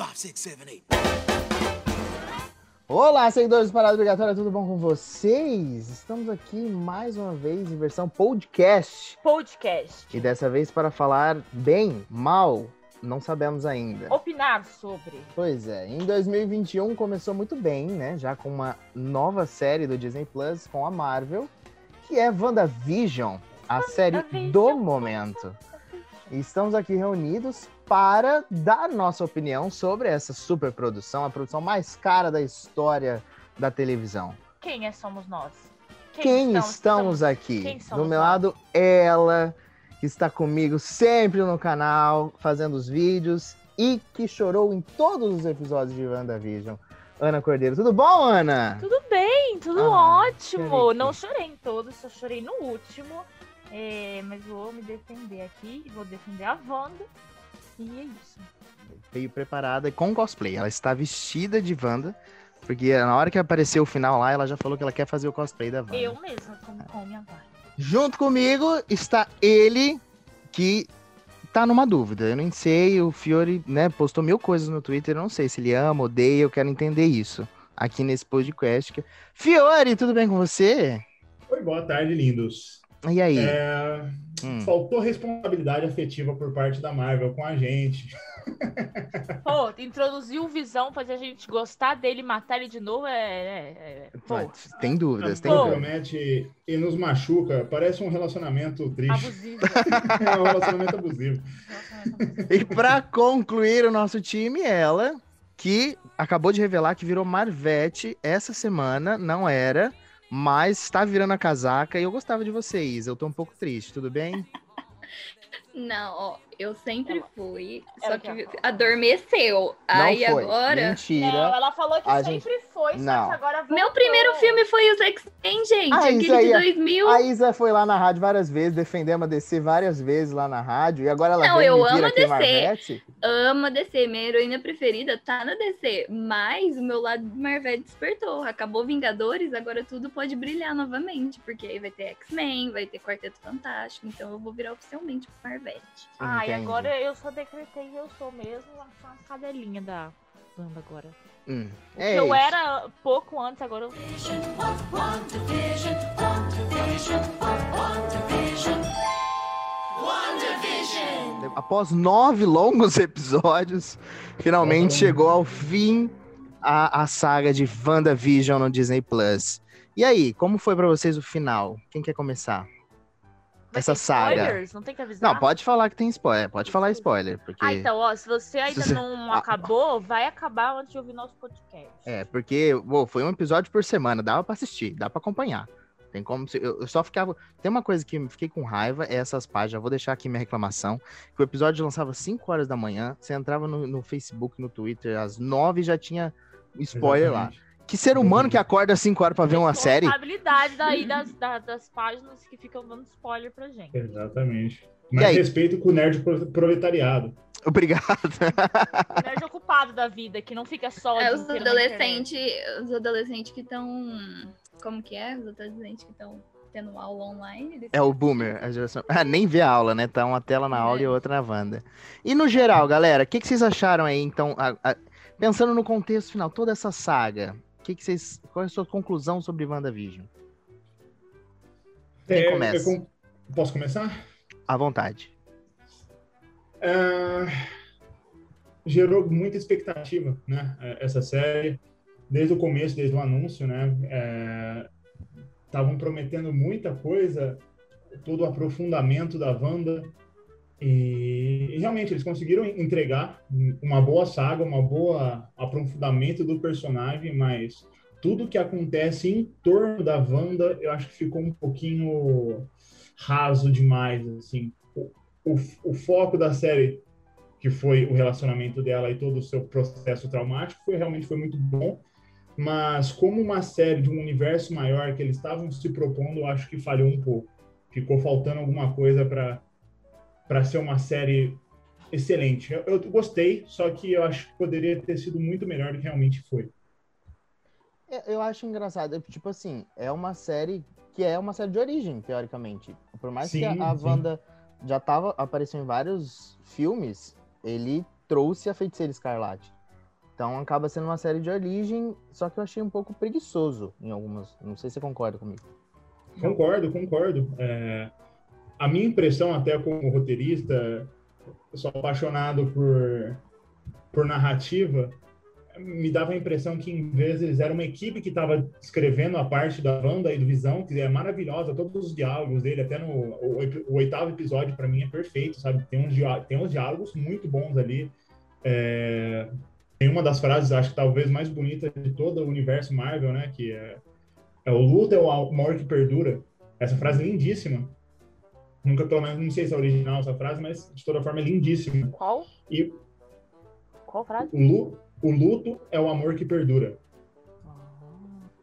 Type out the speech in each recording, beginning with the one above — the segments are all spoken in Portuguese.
Five, six, seven, eight. Olá, seguidores do Parada Obrigatória, tudo bom com vocês? Estamos aqui mais uma vez em versão podcast. Podcast. E dessa vez para falar bem, mal, não sabemos ainda. Opinar sobre. Pois é, em 2021 começou muito bem, né? Já com uma nova série do Disney Plus com a Marvel, que é WandaVision, a série do momento. E estamos aqui reunidos para dar nossa opinião sobre essa super produção, a produção mais cara da história da televisão. Quem é somos nós? Quem, estamos, estamos aqui? Quem Do somos meu nós? lado, ela, que está comigo sempre no canal, fazendo os vídeos e que chorou em todos os episódios de WandaVision. Ana Cordeiro. Tudo bom, Ana? Tudo bem, tudo Ah, ótimo. querido. Não chorei em todos, só chorei no último. É, mas vou me defender aqui, vou defender a Wanda. E é isso. Veio preparada com cosplay. Ela está vestida de Wanda, porque na hora que apareceu o final lá, ela já falou que ela quer fazer o cosplay da Wanda. Eu mesma como com minha Wanda. Junto comigo está ele que tá numa dúvida. Eu não sei, o Fiore, né, postou mil coisas no Twitter, eu não sei se ele ama, odeia, eu quero entender isso aqui nesse podcast. Fiore, tudo bem com você? Oi, boa tarde, lindos. E aí? É, Hum. Faltou responsabilidade afetiva por parte da Marvel com a gente. Pô, introduziu o Visão, fazer a gente gostar dele, matar ele de novo, é... é- é- Tem dúvidas, tem dúvidas. Compromete e nos machuca. Parece um relacionamento triste. abusivo. é um relacionamento abusivo. E pra concluir o nosso time, ela, que acabou de revelar que virou Marvete essa semana, não era, mas está virando a casaca e eu gostava de vocês. Eu tô um pouco triste, tudo bem? Não, ó, eu sempre Ela- fui, ela só que falou. adormeceu. Aí não foi. agora. Mentira. Não, ela falou que A sempre foi, só Não. que agora voltou. Meu primeiro filme foi os X-Men, gente. Isso aquele aí de é- 2000. A Isa foi lá na rádio várias vezes, defendemos a DC várias vezes lá na rádio, e agora ela Não, vem eu amo a DC. Marvete. Amo a DC, minha heroína preferida tá na DC. Mas o meu lado de Marvel despertou. Acabou Vingadores, agora tudo pode brilhar novamente. Porque aí vai ter X-Men, vai ter Quarteto Fantástico. Então eu vou virar oficialmente Marvete. Ah, e agora eu só decretei que eu sou mesmo uma uma cadelinha da banda agora. Hum, é eu isso. era pouco antes, agora eu... Após nove longos episódios, finalmente Nossa. chegou ao fim a, a saga de WandaVision no Disney Plus. E aí, como foi pra vocês o final? Quem quer começar? Vai Essa saga. spoilers? Não tem que avisar? Não, pode falar que tem spoiler, pode falar spoiler, porque Ah, então, ó, se você ainda você- não Ah. acabou, vai acabar antes de ouvir nosso podcast. é, porque pô, foi um episódio por semana, dava pra assistir, dá pra acompanhar. Tem como eu, só ficava, tem uma coisa que eu fiquei com raiva, é essas páginas, vou deixar aqui minha reclamação, que o episódio lançava 5 horas da manhã, você entrava no, no Facebook, no Twitter, às 9 já tinha spoiler lá. Exatamente. Que ser humano que acorda às 5 horas pra ver uma série? Responsabilidade daí das, da- das páginas que ficam dando spoiler pra gente. Exatamente. E aí? respeito com o nerd pro- proletariado. Obrigado. O nerd ocupado da vida, que não fica só. É, adolescentes, os adolescentes que estão. Como que é? Os adolescentes que estão tendo aula online. É o boomer, a geração. Ah, nem vê a aula, né? Tá uma tela na aula e É. outra na Wanda. E no geral, galera, o que, que vocês acharam aí, então, a- a- pensando no contexto final, toda essa saga, o que, que vocês. Qual é a sua conclusão sobre WandaVision? Quem É, começa? com- Posso começar? À vontade. É, gerou muita expectativa, né? é, Essa série, desde o começo, desde o anúncio, né? Estavam prometendo muita coisa, todo o aprofundamento da Wanda. E, e realmente eles conseguiram entregar uma boa saga, uma boa aprofundamento do personagem, mas tudo que acontece em torno da Wanda, eu acho que ficou um pouquinho raso demais, assim. O, o, o foco da série, que foi o relacionamento dela e todo o seu processo traumático, foi realmente foi muito bom. Mas como uma série de um universo maior que eles estavam se propondo, acho que falhou um pouco. Ficou faltando alguma coisa para ser uma série excelente. Eu, eu gostei, só que eu acho que poderia ter sido muito melhor do que realmente foi. Eu- Eu acho engraçado, é, tipo assim, é uma série que é uma série de origem, teoricamente. Por mais que a, Sim, a sim. Wanda já tava, apareceu em vários filmes, ele trouxe a Feiticeira Escarlate. Então acaba sendo uma série de origem, só que eu achei um pouco preguiçoso em algumas. Não sei se você concorda comigo. Concordo, concordo. É, a minha impressão, até como roteirista, eu sou apaixonado por, por narrativa, me dava a impressão que, em vezes, era uma equipe que estava escrevendo a parte da Wanda e do Visão, que é maravilhosa, todos os diálogos dele, até no o, o oitavo episódio, para mim, é perfeito, sabe? Tem uns, tem uns diálogos muito bons ali. É, tem uma das frases, acho que talvez mais bonita de todo o universo Marvel, né? Que é, é o luto é o amor que perdura. Essa frase é lindíssima. Nunca, pelo menos, não sei se é original essa frase, mas de toda forma é lindíssima. Qual? E Qual frase? o, lu, o luto é o amor que perdura.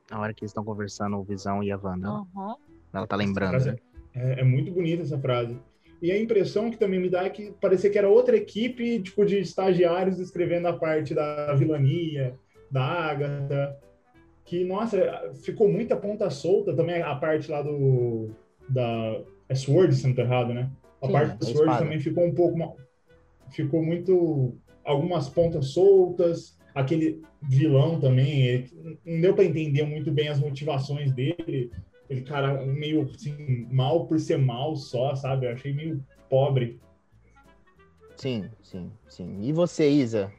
Na hora que eles estão conversando, o Visão e a Wanda. Uhum. Ela tá lembrando. Né? É, é muito bonita essa frase. E a impressão que também me dá é que parecia que era outra equipe, tipo, de estagiários escrevendo a parte da vilania, da Agatha. Que, nossa, ficou muita ponta solta também a parte lá do. Da. É Sword, se não tô errado, né? A Sim, parte do Sword espada. também ficou um pouco. Ficou muito. Algumas pontas soltas. Aquele vilão também, ele- não deu para entender muito bem as motivações dele. Ele, cara, meio assim, mal por ser mal só, sabe? Eu achei meio pobre. Sim, sim, sim. E você, Isa?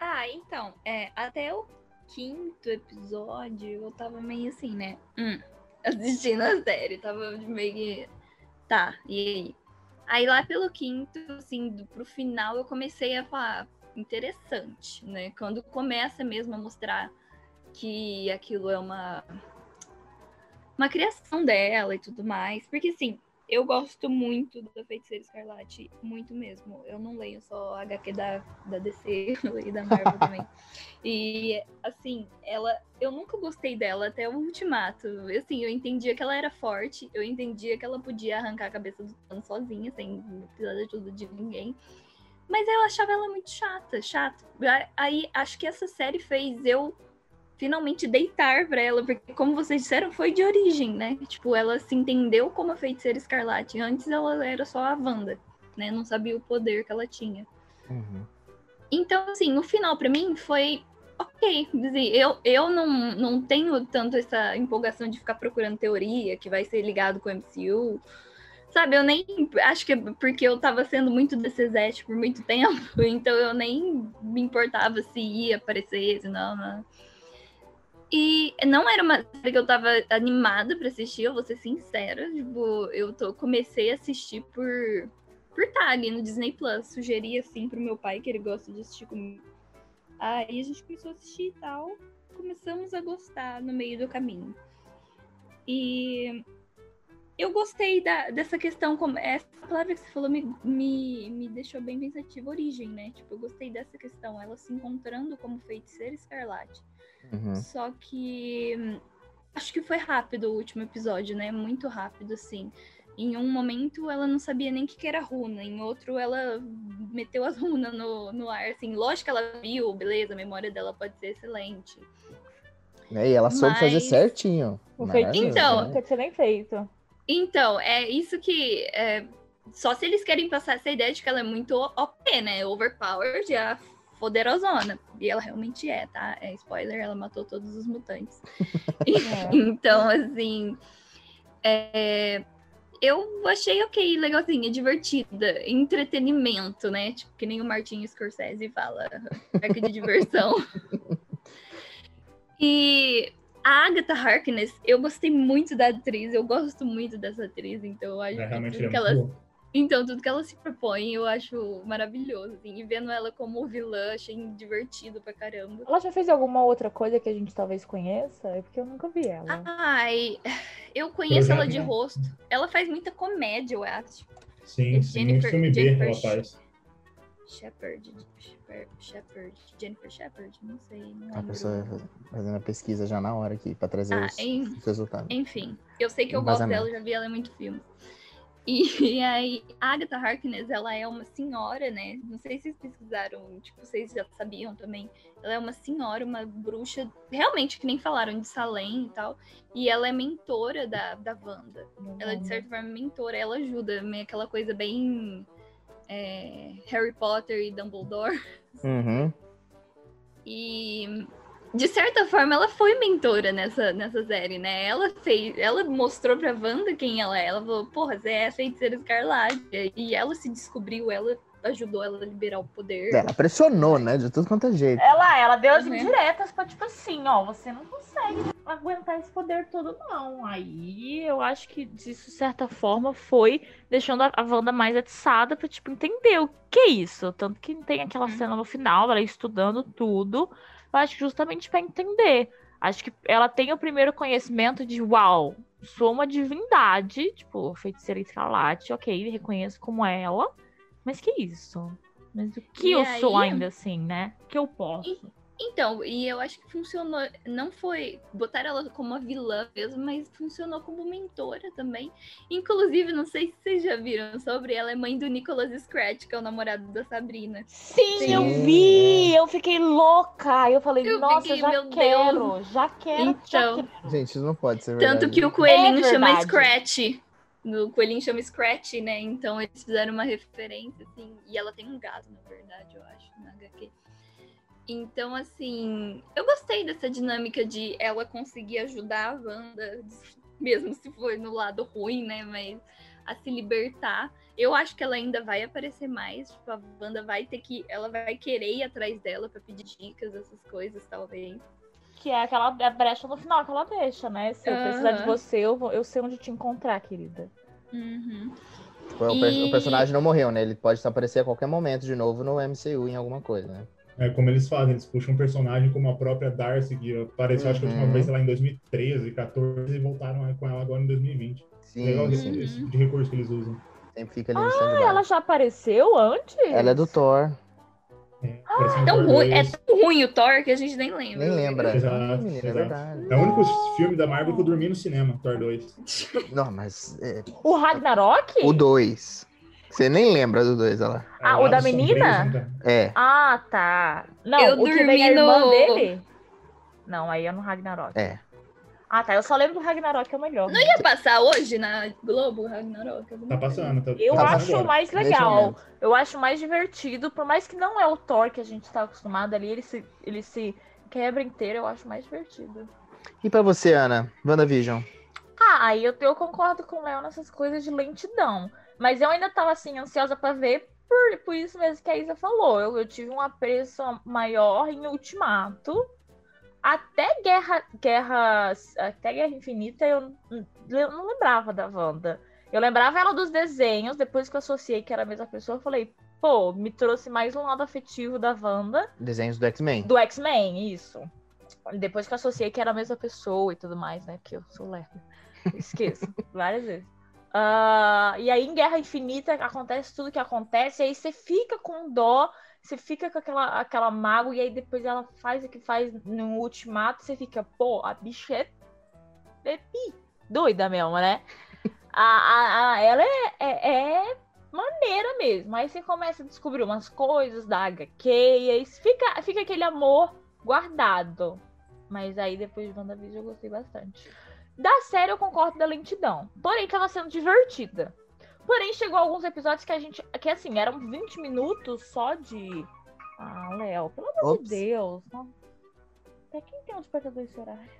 Ah, então, é, até o quinto episódio eu tava meio assim, né? Hum, assistindo a série, tava meio que. Tá, e aí? Aí lá pelo quinto, assim, do, pro final eu comecei a falar, interessante, né? Quando começa mesmo a mostrar que aquilo é uma. Uma criação dela e tudo mais. Porque assim, eu gosto muito da Feiticeira Escarlate, muito mesmo. Eu não leio só HQ da, da DC, eu leio da Marvel também. E, assim, ela. Eu nunca gostei dela até o Ultimato. Assim, eu entendia que ela era forte, eu entendia que ela podia arrancar a cabeça do Thanos sozinha, sem precisar de ajuda de ninguém. Mas eu achava ela muito chata, chata. Aí acho que essa série fez eu finalmente deitar pra ela, porque como vocês disseram, foi de origem, né? Tipo, ela se entendeu como a feiticeira escarlate. Antes ela era só a Wanda, né? Não sabia o poder que ela tinha. Uhum. Então, assim, no final, pra mim, foi ok. Assim, eu, eu não, não tenho tanto essa empolgação de ficar procurando teoria que vai ser ligado com o MCU. Sabe, eu nem. Acho que é porque eu tava sendo muito DCZ por muito tempo, então eu nem me importava se ia aparecer, se não, não. E não era uma série que eu tava animada pra assistir, eu vou ser sincera. Tipo, eu tô, comecei a assistir por por ali no Disney Plus. Sugeri assim pro meu pai, que ele gosta de assistir comigo. Aí a gente começou a assistir e tal. Começamos a gostar no meio do caminho. E eu gostei da, dessa questão, como essa palavra que você falou me, me, me deixou bem pensativa, origem, né? Tipo, eu gostei dessa questão, ela se encontrando como feiticeira escarlate. Uhum. Só que hum, acho que foi rápido o último episódio, né? Muito rápido, assim. Em um momento ela não sabia nem o que, que era runa, em outro ela meteu as runas no, no ar, assim. Lógico que ela viu, beleza, a memória dela pode ser excelente. É, e ela soube fazer Mas- certinho. O Maravilhoso, feitiço Então, né? tinha nem feito. Então, é isso que. é, só se eles querem passar essa ideia de que ela é muito OP, né? Overpowered, a poderosona. E ela realmente é, tá? É spoiler, ela matou todos os mutantes. É. Então, assim. é, eu achei ok, legalzinha, divertida, entretenimento, né? Tipo, que nem o Martin Scorsese fala, parque de diversão. e a Agatha Harkness, eu gostei muito da atriz, eu gosto muito dessa atriz, então eu acho É, que é ela boa. Então, tudo que ela se propõe, eu acho maravilhoso. Assim, e vendo ela como vilã, achei divertido pra caramba. Ela já fez alguma outra coisa que a gente talvez conheça? É porque eu nunca vi ela. Ai, eu conheço já ela vi, de rosto. Ela faz muita comédia, eu acho. Sim, É sim, Jennifer- filme B Jennifer ela faz. Shepard, Shepard, Shepard, Jennifer Shepard, não sei. Não A pessoa faz- fazendo a pesquisa já na hora aqui pra trazer Ah, os, em- os resultados. Enfim, eu sei que eu gosto Embasamento. dela, já vi ela em muito filme. E, aí, a Agatha Harkness, ela é uma senhora, né? Não sei se vocês pesquisaram, tipo, vocês já sabiam também. Ela é uma senhora, uma bruxa, realmente, que nem falaram de Salem e tal. E ela é mentora da, da Wanda. Ela, de certa forma, é mentora, ela ajuda, meio aquela coisa bem é, Harry Potter e Dumbledore. Uhum. E de certa forma ela foi mentora nessa, nessa série, né? Ela fez, ela mostrou pra Wanda quem ela é. Ela falou, porra, você é a feiticeira escarlate. E ela se descobriu, ela ajudou ela a liberar o poder. Ela pressionou, né? De tudo quanto é jeito. Ela, ela deu as Uhum. indiretas pra, tipo assim, ó, você não consegue aguentar esse poder todo, não. Aí eu acho que disso, de certa forma, foi deixando a, a Wanda mais atiçada pra, tipo, entender o que é isso. Tanto que tem aquela Uhum. cena no final, ela estudando tudo. Eu acho que justamente pra entender. Acho que ela tem o primeiro conhecimento de, uau, sou uma divindade, tipo, feiticeira escarlate, ok, reconheço como ela. Mas que isso? Mas o que E eu sou aí- ainda assim, né? O que eu posso? Então, e eu acho que funcionou. Não foi botar ela como uma vilã mesmo, mas funcionou como mentora também. Inclusive, não sei se vocês já viram sobre ela, é mãe do Nicholas Scratch, que é o namorado da Sabrina. Sim, Sim, eu vi! Eu fiquei louca! Eu falei, Eu nossa, fiquei, já meu quero, já quero, já Então. quero. Gente, isso não pode ser verdade. Tanto que o coelhinho É chama. Scratch. O coelhinho chama Scratch, né? Então eles fizeram uma referência, assim. E ela tem um gato, na verdade, eu acho, na HQ. Então, assim, eu gostei dessa dinâmica de ela conseguir ajudar a Wanda, mesmo se for no lado ruim, né? Mas a se libertar. Eu acho que ela ainda vai aparecer mais. Tipo, a Wanda vai ter que. Ela vai querer ir atrás dela pra pedir dicas, essas coisas, talvez. Que é aquela a brecha no final que ela deixa, né? Se eu precisar de você, eu, vou- eu sei onde te encontrar, querida. Uhum. Tipo, o, per- E- o personagem não morreu, né? Ele pode aparecer a qualquer momento de novo no MCU em alguma coisa, né? É como eles fazem, eles puxam um personagem como a própria Darcy, que apareceu acho que a última Uhum. vez sei lá em 2013, 14 e voltaram com ela agora em 2020. Sim, Legal esse, sim. esse de recurso que eles usam. Sempre fica ali no stand-by. Ela já apareceu antes? Ela é do Thor. É, apareceu em Tão Thor ruim, é 2. tão ruim o Thor que a gente nem lembra. Nem lembra. Exato, menina, é verdade. É o único filme da Marvel que eu dormi no cinema, Thor 2. Não, mas é, O Ragnarok? o 2. Você nem lembra do 2, olha lá. Ah, É, o da menina? É. Ah, tá. Não, Eu o que vem dormi a irmã no- dele? Não, aí é no Ragnarok. É. Ah, tá. Eu só lembro do Ragnarok, que é o melhor. Não ia passar hoje na Globo, Ragnarok? Tá passando. Tá, Eu tá passando acho agora. mais legal. Eu acho mais divertido, por mais que não é o Thor que a gente tá acostumado ali, ele se, ele se quebra inteiro, eu acho mais divertido. E pra você, Ana? WandaVision? Ah, aí eu, eu concordo com o Léo nessas coisas de lentidão. Mas eu ainda tava assim, ansiosa pra ver, por, por isso mesmo que a Isa falou. Eu, eu tive um apreço maior em Ultimato. Até Guerra, Guerra, até Guerra Infinita eu, eu não lembrava da Wanda. Eu lembrava ela dos desenhos, depois que eu associei que era a mesma pessoa, eu falei, pô, me trouxe mais um lado afetivo da Wanda. Desenhos do X-Men. Do X-Men, isso. Depois que eu associei que era a mesma pessoa e tudo mais, né? Porque eu sou lerda. Esqueço. várias vezes. Ah, e aí, em Guerra Infinita, acontece tudo que acontece, e aí você fica com dó, você fica com aquela, aquela mágoa, e aí depois ela faz o que faz no ultimato, você fica, pô, a bicha é, é pi- doida mesmo, né? A, a, a- ela é, é, é maneira mesmo. Aí você começa a descobrir umas coisas da HQ, e aí fica, fica aquele amor guardado. Mas aí depois de WandaVision eu gostei bastante. Da série eu concordo da lentidão. Porém, tava sendo divertida. Porém, chegou alguns episódios que a gente. Que assim, eram 20 minutos só de. Ah, Léo, pelo amor Ops. de Deus. Até quem tem um despertador esse horário?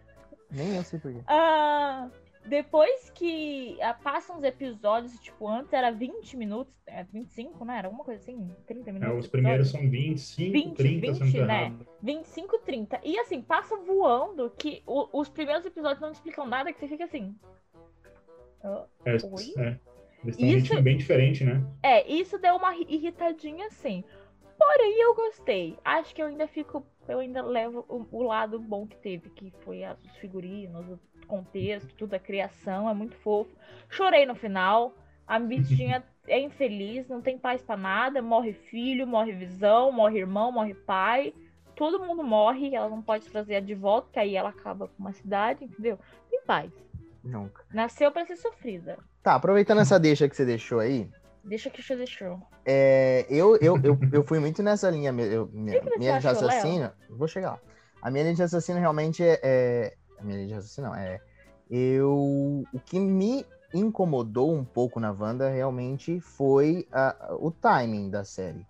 Nem eu sei porquê. Ah, depois que ah, passam os episódios, tipo, antes era 20 minutos, é, 25, né? Era alguma coisa assim, 30 É, minutos. os primeiros são 25, 20, 30, se eu não tô 20, né? errado. 25, 30. E assim, passa voando que o- os primeiros episódios não explicam nada, que você fica assim. "Ah, É, Oi? é. Eles um Isso- bem diferente, né? É, isso deu uma ri- irritadinha assim. Porém, eu gostei. Acho que eu ainda fico. Eu ainda levo o, o lado bom que teve, que foi as- os figurinos, o contexto, tudo, a criação, é muito fofo. Chorei no final. A bichinha é infeliz, não tem paz pra nada. Morre filho, morre visão, morre irmão, morre pai. Todo mundo morre, ela não pode trazer de volta, que aí ela acaba com uma cidade, entendeu? Tem paz. Nunca. Nasceu pra ser sofrida. Tá, aproveitando essa deixa que você deixou aí, Deixa que eu deixou. é, eu, eu, eu, eu fui muito nessa linha. me- Eu, minha, minha linha de raciocínio. Vou chegar lá. A minha linha de raciocínio realmente é. é- a minha linha de raciocínio não, é. Eu. O que me incomodou um pouco na Wanda realmente foi a- o timing da série.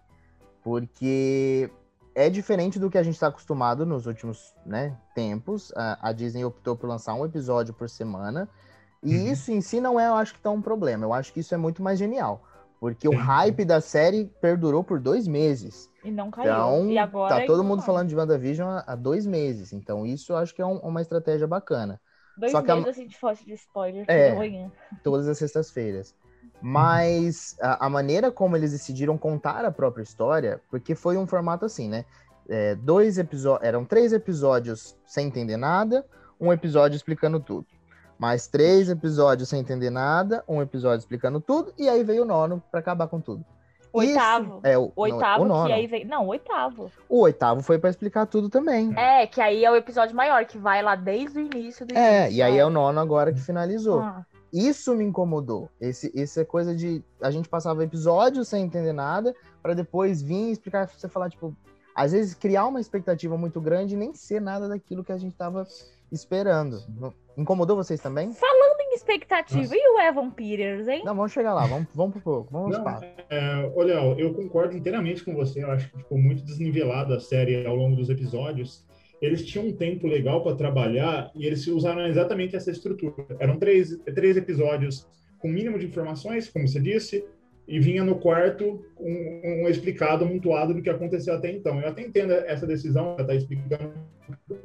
Porque é diferente do que a gente está acostumado nos últimos né, tempos. A, a, Disney optou por lançar um episódio por semana. E uhum. isso em si não é, eu acho que tão um problema. Eu acho que isso é muito mais genial. Porque o hype da série perdurou por dois meses. E não caiu. Então, e agora tá todo mundo falando de WandaVision há, há dois meses. Então, isso eu acho que é um, uma estratégia bacana. Dois Só meses, a... assim, de fosse de spoiler. É, todas as sextas-feiras. Mas a, a, maneira como eles decidiram contar a própria história, porque foi um formato assim, né? É, dois episódios, eram três episódios sem entender nada, um episódio explicando tudo. Mais três episódios sem entender nada, um episódio explicando tudo, e aí veio o nono para acabar com tudo. Oitavo. Isso, é, o, oitavo, o nono. que aí vem. Não, o oitavo. O oitavo foi para explicar tudo também. É, que aí é o episódio maior, que vai lá desde o início do É, início, e aí é o nono agora que finalizou. Ah. Isso me incomodou. Esse, esse é coisa de. A gente passava episódios sem entender nada, para depois vir explicar, você falar, tipo. Às vezes criar uma expectativa muito grande e nem ser nada daquilo que a gente tava esperando. Incomodou vocês também? Falando em expectativa, Nossa. e o Evan Peters, hein? Não, vamos chegar lá, vamos, vamos pro pouco, vamos Não, é, Léo, eu concordo inteiramente com você. Eu acho que ficou muito desnivelada a série ao longo dos episódios eles tinham um tempo legal para trabalhar e eles usaram exatamente essa estrutura. Eram três, três episódios com mínimo de informações, como você disse, e vinha no quarto um, um explicado, amontoado do que aconteceu até então. Eu até entendo essa decisão, ela está explicando o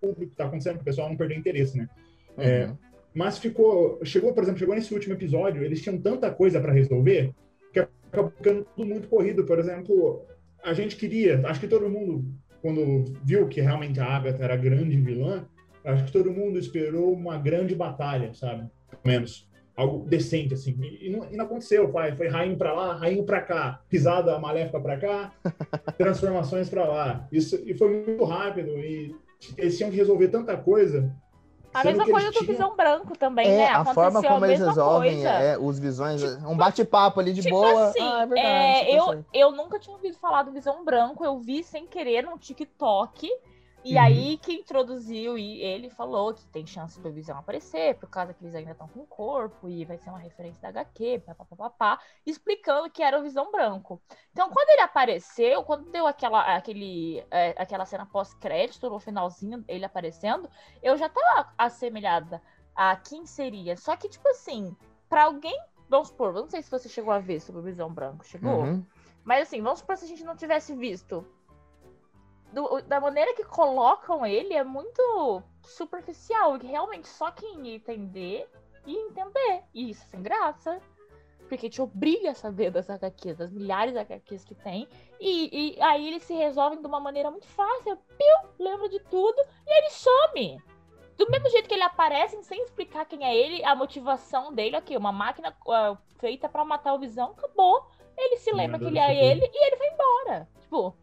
público está acontecendo, para o pessoal não perder interesse, né? Uhum. É, mas ficou, chegou, por exemplo, chegou nesse último episódio, eles tinham tanta coisa para resolver que acabou ficando tudo muito corrido. Por exemplo, a gente queria, acho que todo mundo quando viu que realmente a Agatha era a grande vilã, acho que todo mundo esperou uma grande batalha, sabe? Pelo menos. Algo decente, assim. E não, e não aconteceu, pai. Foi rainho para lá, rainho para cá, pisada maléfica para cá, transformações para lá. Isso, e foi muito rápido. E eles tinham que resolver tanta coisa a mesma coisa do Visão Branco também, é, né? A forma como eles resolvem é, os visões, tipo, um bate-papo ali de tipo boa. Assim, ah, é verdade, é, tipo eu, assim. eu nunca tinha ouvido falar do Visão Branco, eu vi sem querer no TikTok. E uhum. aí que introduziu e ele falou que tem chance do Visão aparecer, por causa que eles ainda estão com o corpo, e vai ser uma referência da HQ, papapá, explicando que era o Visão Branco. Então, quando ele apareceu, quando deu aquela, aquele, é, aquela cena pós-crédito, no finalzinho, ele aparecendo, eu já tava assemelhada a quem seria. Só que, tipo assim, para alguém, vamos supor, não sei se você chegou a ver sobre o Visão Branco, chegou? Uhum. Mas assim, vamos supor se a gente não tivesse visto do, da maneira que colocam ele é muito superficial. E realmente só quem entender e entender. E isso sem graça. Porque te obriga a saber das HQs, das milhares de HQs que tem. E, e aí eles se resolvem de uma maneira muito fácil. Piu, lembra de tudo e ele some. Do mesmo jeito que ele aparece, sem explicar quem é ele, a motivação dele, aqui, uma máquina uh, feita para matar o Visão, acabou. Ele se lembra que ele é ele e ele vai embora. Tipo,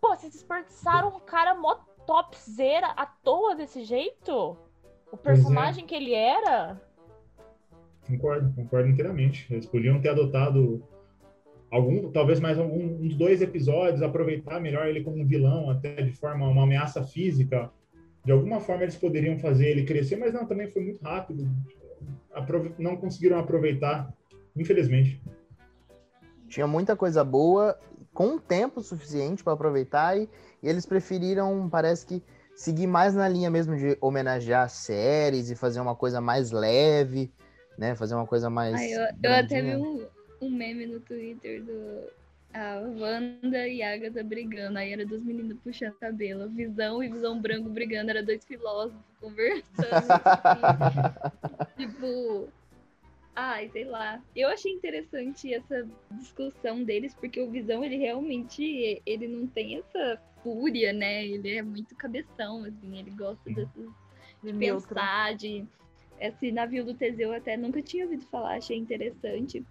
Pô, vocês desperdiçaram um cara mó topzera à toa desse jeito? O é. personagem é. que ele era? Concordo, concordo inteiramente. Eles podiam ter adotado algum, talvez mais algum, uns dois episódios, aproveitar melhor ele como um vilão, até de forma, uma ameaça física. De alguma forma eles poderiam fazer ele crescer, mas não, também foi muito rápido. não conseguiram aproveitar, infelizmente. Tinha muita coisa boa com tempo suficiente para aproveitar e, e, eles preferiram, parece que, seguir mais na linha mesmo de homenagear séries e fazer uma coisa mais leve, né? Fazer uma coisa mais. Ai, eu, eu até vi um, um meme no Twitter do a Wanda e a Agatha brigando. Aí era dos meninos puxando cabelo. Visão e Visão Branco brigando. Era dois filósofos conversando. assim. tipo, Ai, sei lá. Eu achei interessante essa discussão deles, porque o Visão, ele realmente, ele não tem essa fúria, né? Ele é muito cabeção, assim, ele gosta dessas, de, de pensar, de... Esse navio do Teseu eu até nunca tinha ouvido falar, achei interessante.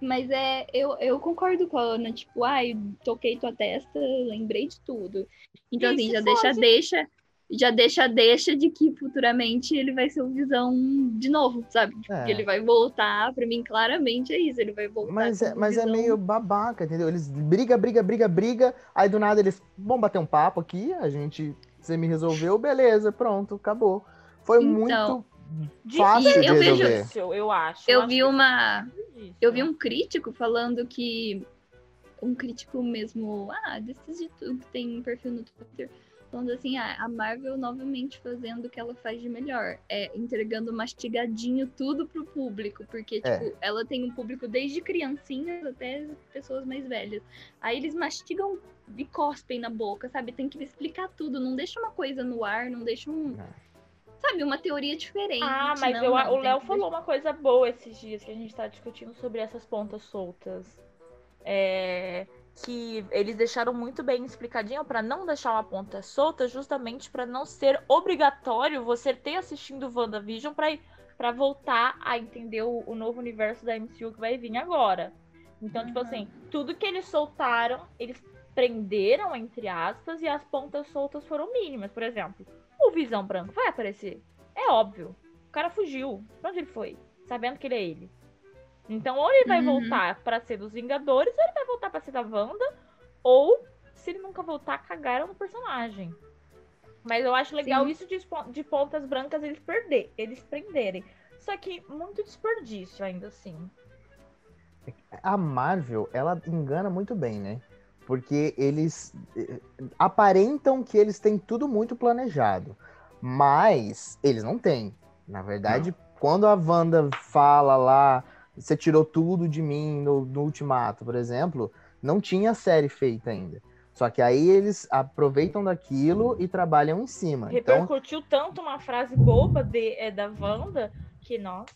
Mas é, eu, eu concordo com a Ana, tipo, ai, toquei tua testa, lembrei de tudo. Então, assim, já deixa, deixa já deixa deixa de que futuramente ele vai ser o Visão de novo, sabe? Tipo, é. ele vai voltar, pra mim, claramente é isso, ele vai voltar. Mas, é, mas é meio babaca, entendeu? Eles briga, briga, briga, briga, aí do nada eles, vão bater um papo aqui, a gente, você me resolveu, beleza, pronto, acabou. Foi então, muito fácil eu, de resolver. Vejo, eu acho. Eu, eu vi uma... Eu vi um crítico falando que um crítico mesmo, ah, desses de tudo que tem um perfil no Twitter, falando assim, ah, a Marvel novamente fazendo o que ela faz de melhor, é entregando mastigadinho tudo pro público, porque, É. tipo, ela tem um público desde criancinhas até pessoas mais velhas. Aí eles mastigam e cospem na boca, sabe? Tem que explicar tudo, não deixa uma coisa no ar, não deixa um... É. Sabe, uma teoria diferente. Ah, mas não, eu- não, o Léo falou uma coisa boa esses dias que a gente tá discutindo sobre essas pontas soltas. É, que eles deixaram muito bem explicadinho pra não deixar uma ponta solta, justamente pra não ser obrigatório você ter assistindo WandaVision pra para voltar a entender o, o novo universo da MCU que vai vir agora. Então, tipo Uhum. assim, tudo que eles soltaram, eles prenderam, entre aspas, e as pontas soltas foram mínimas. Por exemplo, o Visão Branco vai aparecer. É óbvio. O cara fugiu. Pra onde ele foi? Sabendo que ele é ele. Então, ou ele vai Uhum. voltar pra ser dos Vingadores, ou ele vai voltar pra ser da Wanda, ou se ele nunca voltar, cagaram no personagem. Mas eu acho legal Sim. isso de, de pontas brancas eles perder, eles prenderem. Só que muito desperdício ainda assim. A Marvel, ela engana muito bem, né? Porque eles eh, aparentam que eles têm tudo muito planejado. Mas eles não têm. Na verdade, quando a Wanda fala lá, você tirou tudo de mim no, no Ultimato, por exemplo, não tinha série feita ainda. Só que aí eles aproveitam daquilo e trabalham em cima. Então, Repercutiu tanto uma frase boba de, é, da Wanda que, nossa.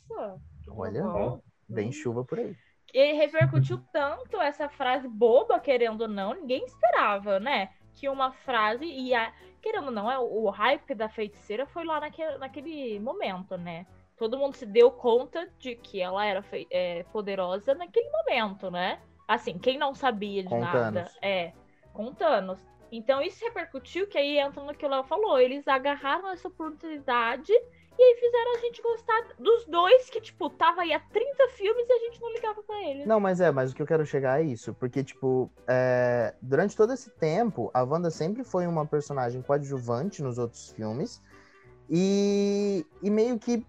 que Olha, bom. vem chuva por aí. E repercutiu tanto essa frase boba, querendo ou não, ninguém esperava, né? Que uma frase ia. Querendo ou não, é, o, o hype da feiticeira foi lá naquele, naquele momento, né? Todo mundo se deu conta de que ela era é, poderosa naquele momento, né? Assim, quem não sabia de Com nada. Thanos. É, com Thanos. Então isso repercutiu, que aí entra no que o Léo falou. Eles agarraram essa oportunidade e aí fizeram a gente gostar dos dois, que, tipo, tava aí há 30 filmes e a gente não ligava pra eles. Não, mas é, mas o que eu quero chegar é isso, porque, tipo, é, durante todo esse tempo, a Wanda sempre foi uma personagem coadjuvante nos outros filmes, e, e meio que,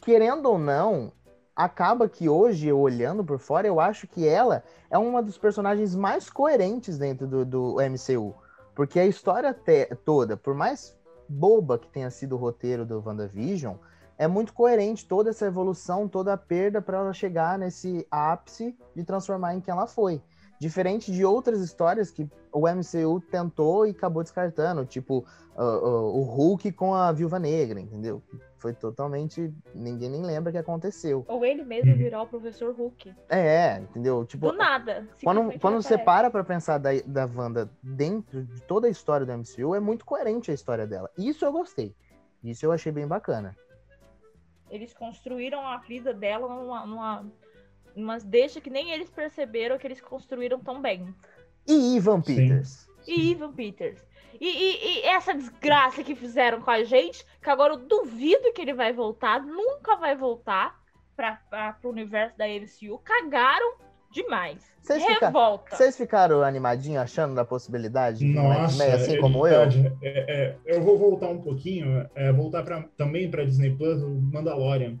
querendo ou não, acaba que hoje, olhando por fora, eu acho que ela é uma dos personagens mais coerentes dentro do, do MCU, porque a história toda, por mais boba que tenha sido o roteiro do WandaVision, é muito coerente toda essa evolução, toda a perda para ela chegar nesse ápice de transformar em quem ela foi. Diferente de outras histórias que o MCU tentou e acabou descartando, tipo uh, uh, o Hulk com a Viúva Negra, entendeu? Foi totalmente. Ninguém nem lembra o que aconteceu. Ou ele mesmo Uhum. virar o professor Hulk. É, entendeu? Tipo, Do nada. quando, quando você para pra pensar da, da Wanda dentro de toda a história do MCU, é muito coerente a história dela. Isso eu gostei. Isso eu achei bem bacana. Eles construíram a vida dela numa, numa, umas deixa que nem eles perceberam que eles construíram tão bem. E Ivan Sim. Peters. E Ivan Peters. E, e- e essa desgraça que fizeram com a gente, que agora eu duvido que ele vai voltar, nunca vai voltar para o universo da MCU. Cagaram demais. Vocês fica- Revolta. Vocês ficaram animadinhos achando da possibilidade de Nossa, X-Men assim é como eu? É, é, eu vou voltar um pouquinho, é, voltar pra, também para Disney Plus, o Mandalorian.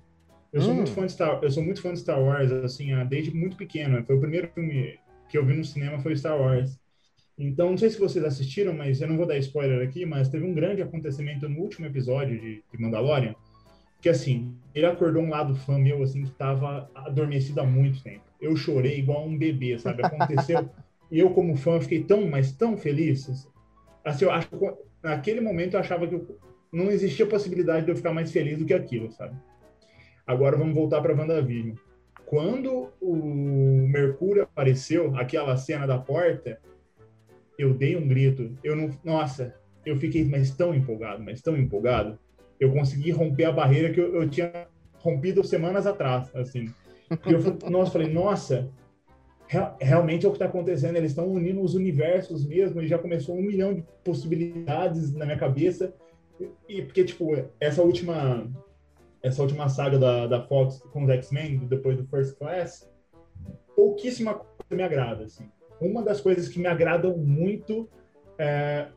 Eu sou Hum. muito fã de Star, eu sou muito fã de Star Wars, assim, ah, desde muito pequeno. Foi o primeiro filme que eu vi no cinema foi Star Wars. Então, não sei se vocês assistiram, mas eu não vou dar spoiler aqui, mas teve um grande acontecimento no último episódio de, de Mandalorian, que assim, ele acordou um lado fã meu, assim, que estava adormecido há muito tempo. Eu chorei igual um bebê, sabe? Aconteceu. e eu, como fã, fiquei tão, mas tão feliz. Assim, eu acho que naquele momento eu achava que eu- não existia possibilidade de eu ficar mais feliz do que aquilo, sabe? Agora vamos voltar para WandaVision. Quando o Mercúrio apareceu, aquela cena da porta, eu dei um grito. Eu não, nossa, eu fiquei mas tão empolgado, mas tão empolgado. Eu consegui romper a barreira que eu, eu tinha rompido semanas atrás, assim. E eu, falei- nossa, falei, nossa, real- realmente é o que está acontecendo. Eles estão unindo os universos mesmo. E já começou um milhão de possibilidades na minha cabeça. E- porque tipo essa última essa última saga da, da Fox com os X-Men depois do First Class, pouquíssima coisa me agrada. Assim. Uma das coisas que me agradam muito é,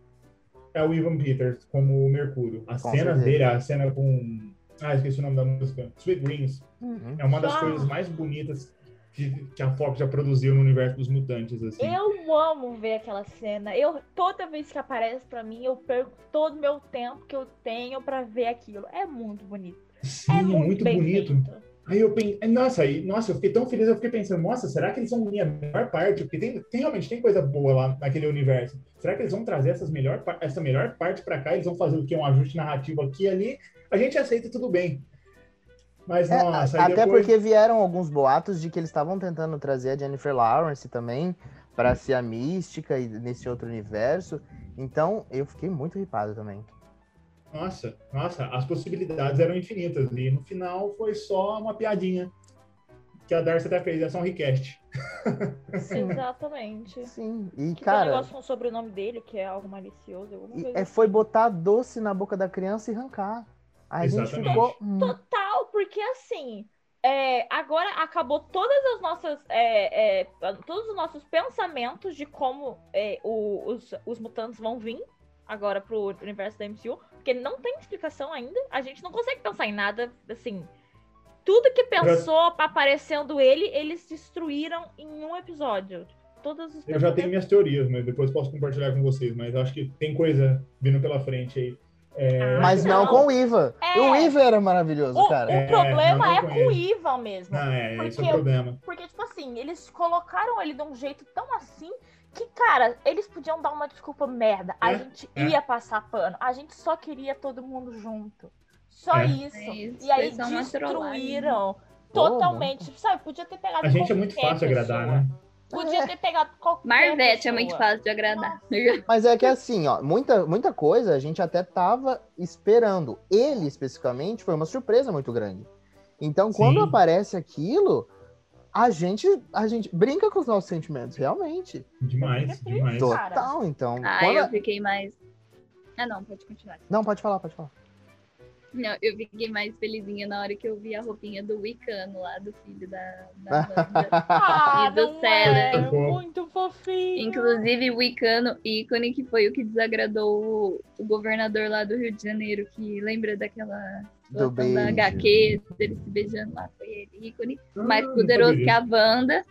é o Ivan Peters como o Mercúrio. As Com cenas certeza. dele, a cena com ah esqueci o nome da música, Sweet Dreams. Uhum. É uma das Ah. coisas mais bonitas que, que a Fox já produziu no universo dos mutantes, assim. Eu amo ver aquela cena. Eu toda vez que aparece pra mim, eu perco todo o meu tempo que eu tenho pra ver aquilo. É muito bonito. Sim, é muito, muito bonito. feito. Aí eu pensei, nossa, aí, nossa, eu fiquei tão feliz, eu fiquei pensando, nossa, será que eles vão unir a melhor parte? Porque tem, tem realmente tem coisa boa lá naquele universo. Será que eles vão trazer essas melhor, essa melhor parte pra cá? Eles vão fazer o que? Um ajuste narrativo aqui e ali? A gente aceita tudo bem. Mas, É, nossa, até depois... porque vieram alguns boatos de que eles estavam tentando trazer a Jennifer Lawrence também para ser a mística e nesse outro universo. Então eu fiquei muito ripado também. Nossa, nossa, as possibilidades eram infinitas. E no final foi só uma piadinha. Que a Darcy até fez, é só um request. Exatamente. Sim, e Que tem um cara, negócio com o sobrenome dele, que é algo malicioso. e- é, foi assim. botar doce na boca da criança e arrancar. A gente Exatamente. ficou. hum, Total, porque assim, é, agora acabou todas as nossas. é, é, todos os nossos pensamentos de como é, o- os, os mutantes vão vir agora pro universo da MCU, porque não tem explicação ainda. A gente não consegue pensar em nada assim. Tudo que pensou aparecendo ele, eles destruíram em um episódio. Todos os Eu já tenho minhas teorias, mas depois posso compartilhar com vocês. Mas acho que tem coisa vindo pela frente aí. É, Mas não, não. com o Iva. É. O Iva era maravilhoso, O, cara. o É, problema é com o Ivan mesmo. Ah, é, esse é Porque o problema. Porque, tipo assim, eles colocaram ele de um jeito tão assim que, cara, eles podiam dar uma desculpa merda. A É, gente é. ia passar pano. A gente só queria todo mundo junto. Só É. isso. É isso, E aí destruíram totalmente. Sabe, podia ter pegado A gente é muito fácil agradar, pessoa. né? Podia ter pegado qualquer Marvete é muito fácil de agradar. Mas é que assim, ó, muita, muita coisa a gente até tava esperando. Ele, especificamente, foi uma surpresa muito grande. Então, quando Sim. aparece aquilo, a gente, a gente brinca com os nossos sentimentos, realmente. Demais, demais. Cara. Total, então. Ah, quando eu fiquei mais. Ah, não, pode continuar. Não, pode falar, pode falar. Não, eu fiquei mais felizinha na hora que eu vi a roupinha do Wicano lá, do filho da, da. Ah, E do é Celery. muito fofinho. Inclusive, o Wicano ícone, que foi o que desagradou o, o governador lá do Rio de Janeiro, que lembra daquela Do situação da beijo. HQ, dele se beijando lá, foi ele, ícone. Ah, Mais poderoso sabia que a Wanda.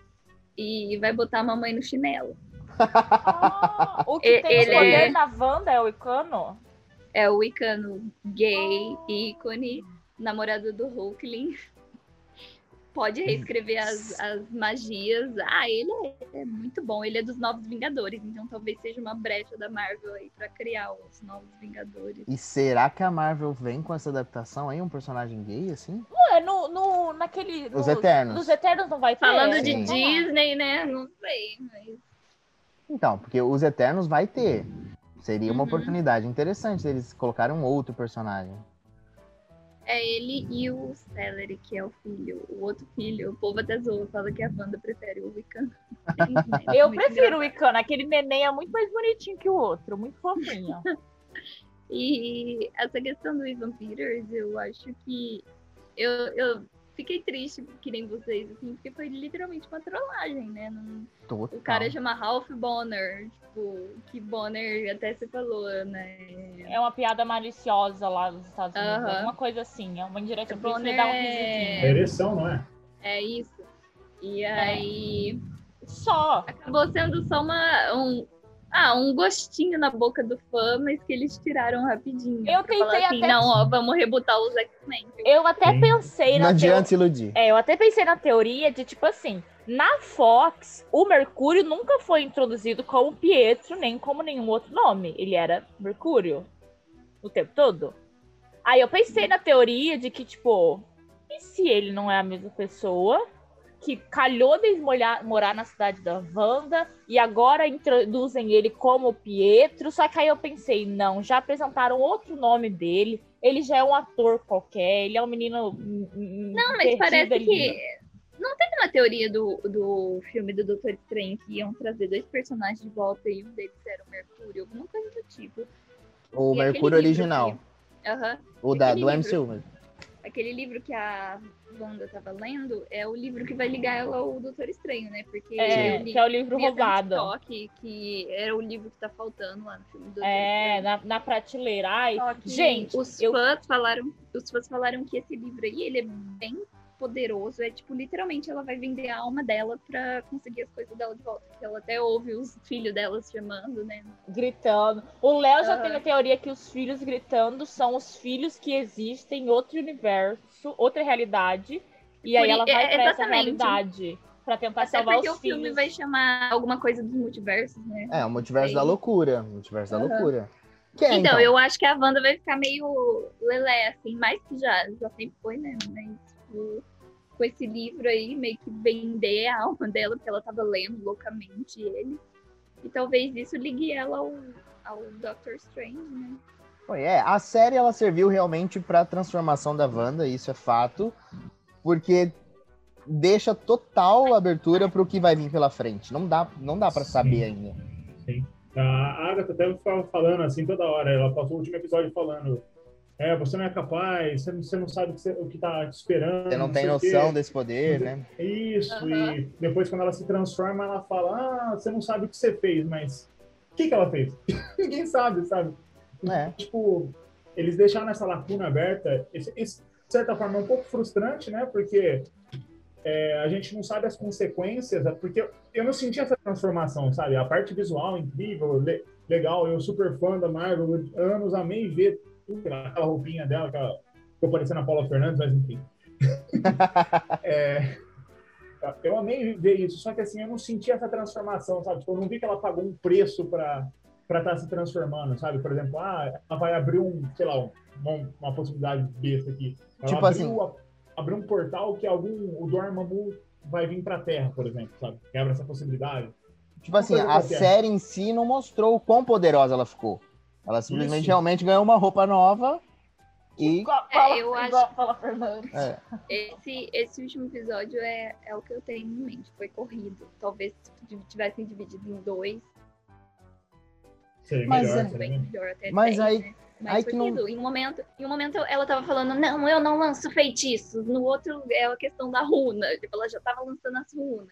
E vai botar a mamãe no chinelo. Ah, o que E- tem ele o poder é- na Wanda é o Icano? É o Wicano gay, ícone, namorado do Hulkling. Pode reescrever as, as magias. Ah, ele é, é muito bom. Ele é dos Novos Vingadores, então talvez seja uma brecha da Marvel aí pra criar os Novos Vingadores. E será que a Marvel vem com essa adaptação aí, um personagem gay, assim? Ué, no, no, naquele. Os no- Eternos. Nos Eternos não vai ter? Falando de Sim. Disney, né? Não sei, mas. Então, porque os Eternos vai ter. Seria uma Uhum. oportunidade interessante se eles colocarem um outro personagem. É ele e o Celery, que é o filho, o outro filho. O povo até zoa, fala que a Wanda prefere o Wiccan. Eu prefiro o Icano. Aquele neném é muito mais bonitinho que o outro. Muito fofinho. E essa questão do Ivan Peters, eu acho que eu, eu fiquei triste, que nem vocês, assim, porque foi literalmente uma trollagem, né? Não- o cara chama Ralph Bonner, tipo, que Bonner até você falou, né? é uma piada maliciosa lá dos Estados Unidos. Aham. Alguma coisa assim. É uma indireta pra você dar um é- risadinho. É ereção, não é? É isso. E É. aí Só. acabou sendo só uma, um, ah, um gostinho na boca do fã, mas que eles tiraram rapidinho. Eu pra falar tentei assim, até- não, ó, vamos rebutar os X-Men. Eu até Sim. pensei Não na teoria. adianta se iludir. É, eu até pensei na teoria de tipo assim, na Fox, o Mercúrio nunca foi introduzido como Pietro, nem como nenhum outro nome. Ele era Mercúrio o tempo todo. Aí eu pensei na teoria de que, tipo, e se ele não é a mesma pessoa? Que calhou de molhar- morar na cidade da Wanda e agora introduzem ele como Pietro. Só que aí eu pensei, não, já apresentaram outro nome dele. Ele já é um ator qualquer, ele é um menino. Não, mas parece que. Não teve uma teoria do, do filme do Doutor Estranho que iam trazer dois personagens de volta e um deles era o Mercúrio, alguma coisa do tipo. O E Mercúrio original. que- Aham. O da, do livro. MCU mesmo. Aquele livro que a Wanda tava lendo é o livro que vai ligar ela ao Doutor Estranho, né? Porque É, li- que é o livro roubado. TikTok que era o livro que tá faltando lá no filme do Doutor É, Estranho. na, na prateleira. Ai, gente, os eu- fãs falaram, os fãs falaram que esse livro aí ele é bem poderoso. É tipo, literalmente ela vai vender a alma dela pra conseguir as coisas dela de volta. Porque ela até ouve os filhos dela chamando, né? Gritando. O Léo já Aham. tem a teoria que os filhos gritando são os filhos que existem em outro universo, outra realidade. E aí ela vai é, pra essa realidade. Pra tentar Até salvar porque os o filme filhos. vai chamar alguma coisa dos multiversos, né? É, o multiverso Sei. da loucura. Multiverso da Aham. loucura. É, então, eu acho que a Wanda vai ficar meio lelé, assim, mais que já, já sempre foi, né? Mas, tipo, com esse livro aí, meio que vender a alma dela, porque ela tava lendo loucamente ele. E talvez isso ligue ela ao, ao Doctor Strange, né? Foi, é, a série ela serviu realmente pra transformação da Wanda, isso é fato, porque deixa total abertura pro que vai vir pela frente. Não dá, não dá para Sim. saber ainda. A Agatha até ficava falando assim toda hora. Ela passou o último episódio falando: É, você não é capaz, você não, você não sabe o que, você- o que tá te esperando. Você não tem sei o quê." noção desse poder, né? Isso, Aham. e depois quando ela se transforma, ela fala: Ah, você não sabe o que você fez, mas o que, que ela fez? Ninguém sabe, sabe? É. Tipo, eles deixaram essa lacuna aberta, esse, esse, de certa forma é um pouco frustrante, né? Porque é, a gente não sabe as consequências, é porque eu, eu não senti essa transformação, sabe? A parte visual incrível, le- legal, eu super fã da Marvel, anos amei ver aquela roupinha dela, aquela, ficou parecendo a Paula Fernandes, mas enfim. É, eu amei ver isso, só que assim, eu não senti essa transformação, sabe? Tipo, eu não vi que ela pagou um preço para para estar se transformando, sabe? Por exemplo, ah, ela vai abrir um, sei lá, uma, uma possibilidade besta aqui. Ela Tipo abriu, a- abriu um portal que algum, o Dormammu vai vir para a Terra, por exemplo, sabe? Quebra essa possibilidade. Tipo assim, a série em si não mostrou o quão poderosa ela ficou. Ela simplesmente Isso. realmente ganhou uma roupa nova e. Igual, É, fala, eu igual fala Fernando. É, Esse, esse último episódio é, é o que eu tenho em mente. Foi corrido. Talvez se tivessem dividido em dois, Seria Mas melhor, é- seria melhor. até. Mas aí- né? Mas aí foi que não- corrido. Em um momento, em um momento ela tava falando, não, eu não lanço feitiços. No outro é a questão da runa. Tipo, ela já tava lançando as runas.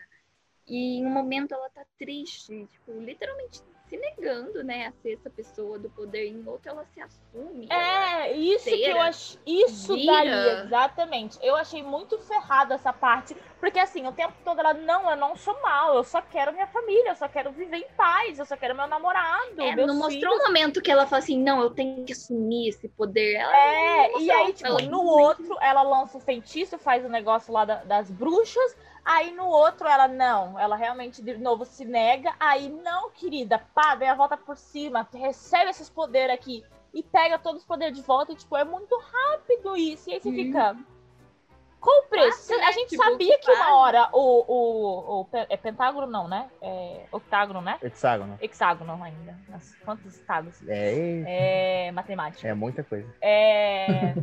E em um momento ela tá triste, tipo, literalmente se negando, né, a ser essa pessoa do poder. Em outro ela se assume. ela- É, isso que eu Cera. achei. Isso Vira. daí, exatamente. Eu achei muito ferrado essa parte. Porque assim, o tempo todo ela, não, eu não sou mal, eu só quero minha família, eu só quero viver em paz, eu só quero meu namorado. É, não mostrou filhos. um momento que ela fala assim, não, eu tenho que assumir esse poder. Ela É, e aí, tipo, no outro, ela lança o feitiço, faz o negócio lá da- das bruxas. Aí no outro, ela não. Ela realmente, de novo, se nega. Aí, não, querida, pá, vem a volta por cima, recebe esses poderes aqui. E pega todos os poderes de volta. E, tipo, é muito rápido isso. E aí você Hum. fica. Qual o preço? Fácil, a né? gente Tipo, sabia que uma hora o, o, o. É pentágono, não, né? É octágono, né? hexágono. Hexágono ainda. Nossa, quantos estados? É, É matemática. é muita coisa. É,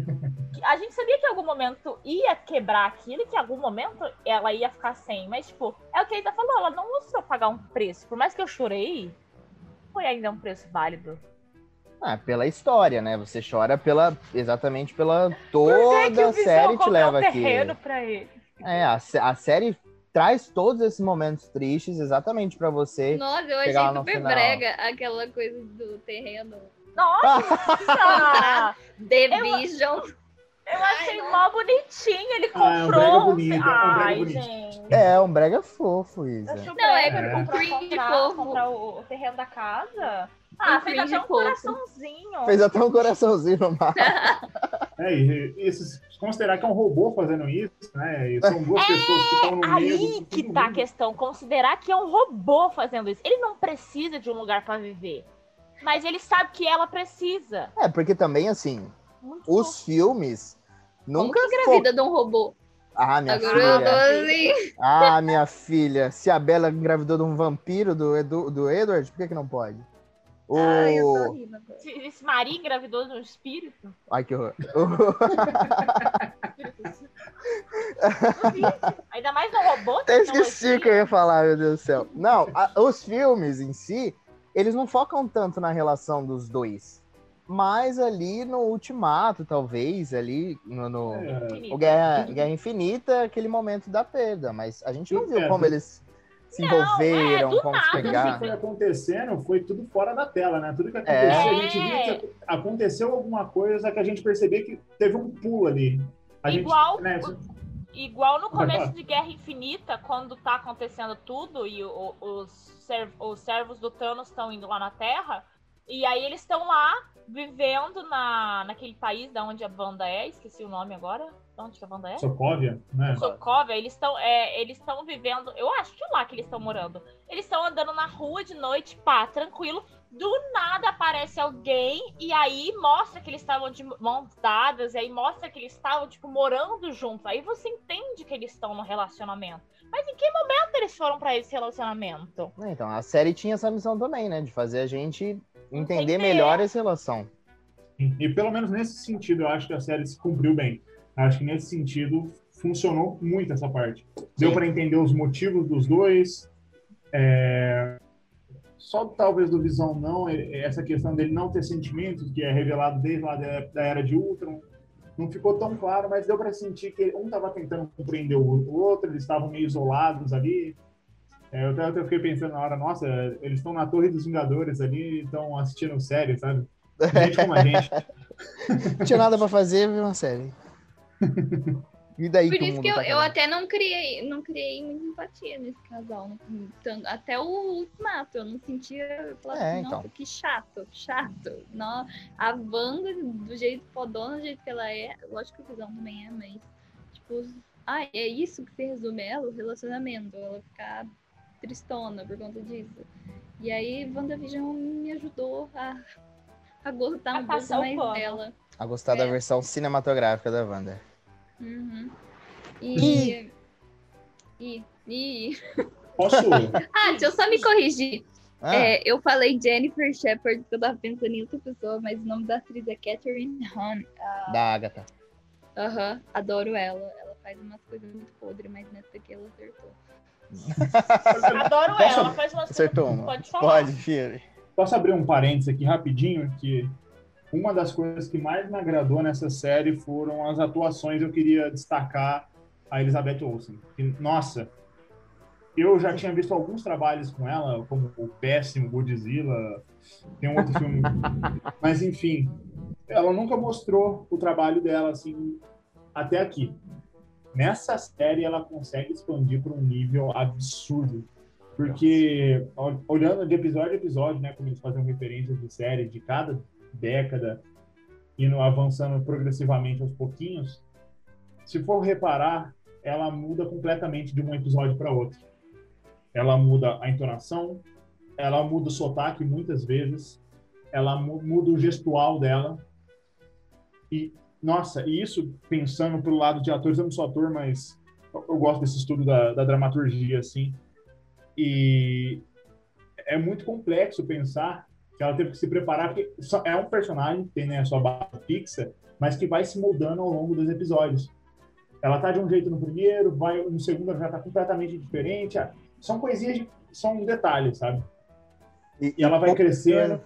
A gente sabia que em algum momento ia quebrar aquilo e que em algum momento ela ia ficar sem. Mas, tipo, é o que a Ida falou, ela não mostrou pagar um preço. Por mais que eu chorei, foi ainda um preço válido. Ah, pela história, né? Você chora pela exatamente pela toda o a série te comprou leva aqui. terreno pra ele? É, a, a série traz todos esses momentos tristes exatamente pra você. Nossa, eu achei no super final. brega aquela coisa do terreno. Nossa! The Eu- Vision. eu achei Ai, mó bonitinho, ele Ah, é um comprou. brega bonito, é um Ai, gente. É, um brega fofo, Isa. Não, é É. comprou, comprar, fofo. comprar o, o terreno da casa. Ah, Um fez até um fofo. coraçãozinho. Fez até um coraçãozinho no mar. É, e, e se considerar que é um robô fazendo isso, né? E são duas pessoas que estão no meio. Aí que tá a mundo. questão. Considerar que é um robô fazendo isso. Ele não precisa de um lugar pra viver. Mas ele sabe que ela precisa. É, porque também, assim, Muito os filmes Como nunca que fo- engravida de um robô? Ah, minha Agora eu tô filha. assim. Ah, minha filha. Se a Bela engravidou de um vampiro do, Edu, do Edward, por que, que não pode? O... Ai, eu tô rindo agora. Esse Maria engravidou de um espírito. Ai, que horror. Ainda mais no robô. Até esqueci o que eu ia falar, meu Deus do céu. Não, a- os filmes em si, eles não focam tanto na relação dos dois. Mas ali no Ultimato, talvez, ali no, no- É, o Guerra, Guerra Infinita, aquele momento da perda. Mas a gente não viu É, como do- eles se Não, envolveram, é, do como se nada, Tudo que foi acontecendo foi tudo fora da tela, né? Tudo que aconteceu, É. a gente via que aconteceu alguma coisa que a gente percebia que teve um pulo ali. A Igual gente, né, igual no começo de Guerra Infinita, quando tá acontecendo tudo e o, os, serv os servos do Thanos estão indo lá na Terra, e aí eles estão lá vivendo na, naquele país da onde a banda é, esqueci o nome agora. Onde que a banda é? Sokovia, né? Sokovia, eles estão é, eles estão vivendo, eu acho que é lá que eles estão morando. Eles estão andando na rua de noite, pá, tranquilo. Do nada aparece alguém e aí mostra que eles estavam de mãos dadas, e aí mostra que eles estavam, tipo, morando juntos. Aí você entende que eles estão no relacionamento. Mas em que momento eles foram para esse relacionamento? Então, a série tinha essa missão também, né? De fazer a gente entender melhor essa relação. E pelo menos nesse sentido, eu acho que a série se cumpriu bem. Acho que nesse sentido funcionou muito essa parte. Deu para entender os motivos dos dois. É... Só talvez do Visão não, essa questão dele não ter sentimentos, que é revelado desde lá da Era de Ultron, não ficou tão claro, mas deu para sentir que um estava tentando compreender o outro, eles estavam meio isolados ali. É, eu até, até fiquei pensando na hora, nossa, eles estão na Torre dos Vingadores ali, estão assistindo série, sabe? Gente como a gente. Não tinha nada para fazer, viu uma série. E daí Por isso que eu, tá eu até não criei, não criei muita empatia nesse casal. até o ultimato, eu não sentia. Eu é, então. Nossa, que chato, chato. Não, a Wanda, do jeito fodona, do jeito que ela é, lógico que o Visão também é, mas, tipo, ah, é isso que se resume ela, o relacionamento. Ela ficar tristona por conta disso. E aí, WandaVision me ajudou a, a gostar a um pouco mais dela. A gostar é. da versão cinematográfica da Wanda. Uhum. E... e... e... Posso? ah, deixa eu só me corrigir. Ah. É, eu falei Jennifer Shepard porque eu tava pensando em outra pessoa, mas o nome da atriz é Catherine Hahn. A... Da Agatha. Aham, uhum, adoro ela. Ela faz umas coisas muito podres, mas nessa aqui ela acertou. Adoro Posso... ela, faz umas Acertou uma. Pode falar. Pode, filho. Posso abrir um parênteses aqui rapidinho? Que uma das coisas que mais me agradou nessa série foram as atuações. Eu queria destacar a Elizabeth Olsen. Que, nossa, eu já tinha visto alguns trabalhos com ela, como o Péssimo, Godzilla, tem um outro filme. Mas, enfim, ela nunca mostrou o trabalho dela, assim, até aqui. Nessa série, ela consegue expandir para um nível absurdo. Porque, olhando de episódio a episódio, né, como eles fazem referências de série de cada década, indo avançando progressivamente aos pouquinhos, se for reparar, ela muda completamente de um episódio para outro. Ela muda a entonação, ela muda o sotaque muitas vezes, ela muda o gestual dela. E, nossa, e isso pensando pelo lado de atores, eu não sou ator, mas eu gosto desse estudo da, da dramaturgia, assim. E é muito complexo pensar que ela teve que se preparar, porque é um personagem que tem né, a sua base fixa, mas que vai se moldando ao longo dos episódios. Ela tá de um jeito no primeiro, vai no segundo ela já tá completamente diferente. São coisinhas, de, são detalhes, sabe? E, e ela vai crescendo.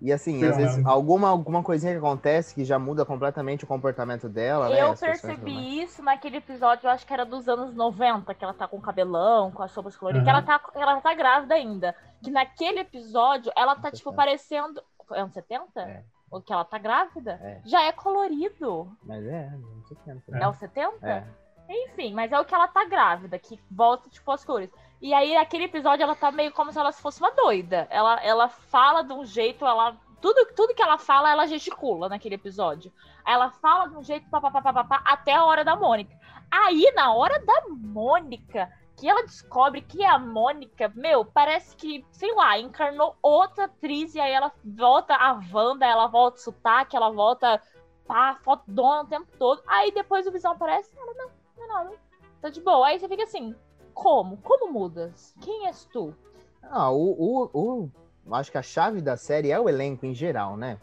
E assim, às vezes, alguma, alguma coisinha que acontece que já muda completamente o comportamento dela, né? Eu percebi isso naquele episódio, eu acho que era dos anos 90, que ela tá com o cabelão, com as sopas coloridas, uhum. que ela tá, ela tá grávida ainda. Que naquele episódio, ela tá, tipo, parecendo... É anos 70? É. O que ela tá grávida? É. Já é colorido. Mas é, anos 70. É o 70? É. Enfim, mas é o que ela tá grávida, que volta, tipo, as cores. E aí, aquele episódio, ela tá meio como se ela fosse uma doida. Ela, ela fala de um jeito, ela. Tudo, tudo que ela fala, ela gesticula naquele episódio. Ela fala de um jeito papapá, até a hora da Mônica. Aí, na hora da Mônica, que ela descobre que a Mônica, meu, parece que, sei lá, encarnou outra atriz e aí ela volta a Wanda, ela volta o sotaque, ela volta pá, fodona o tempo todo. Aí depois o Visão aparece, ela não, não é nada, tá de boa. Aí você fica assim, como? Como mudas? Quem és tu? Ah, o, o, o, acho que a chave da série é o elenco em geral, né?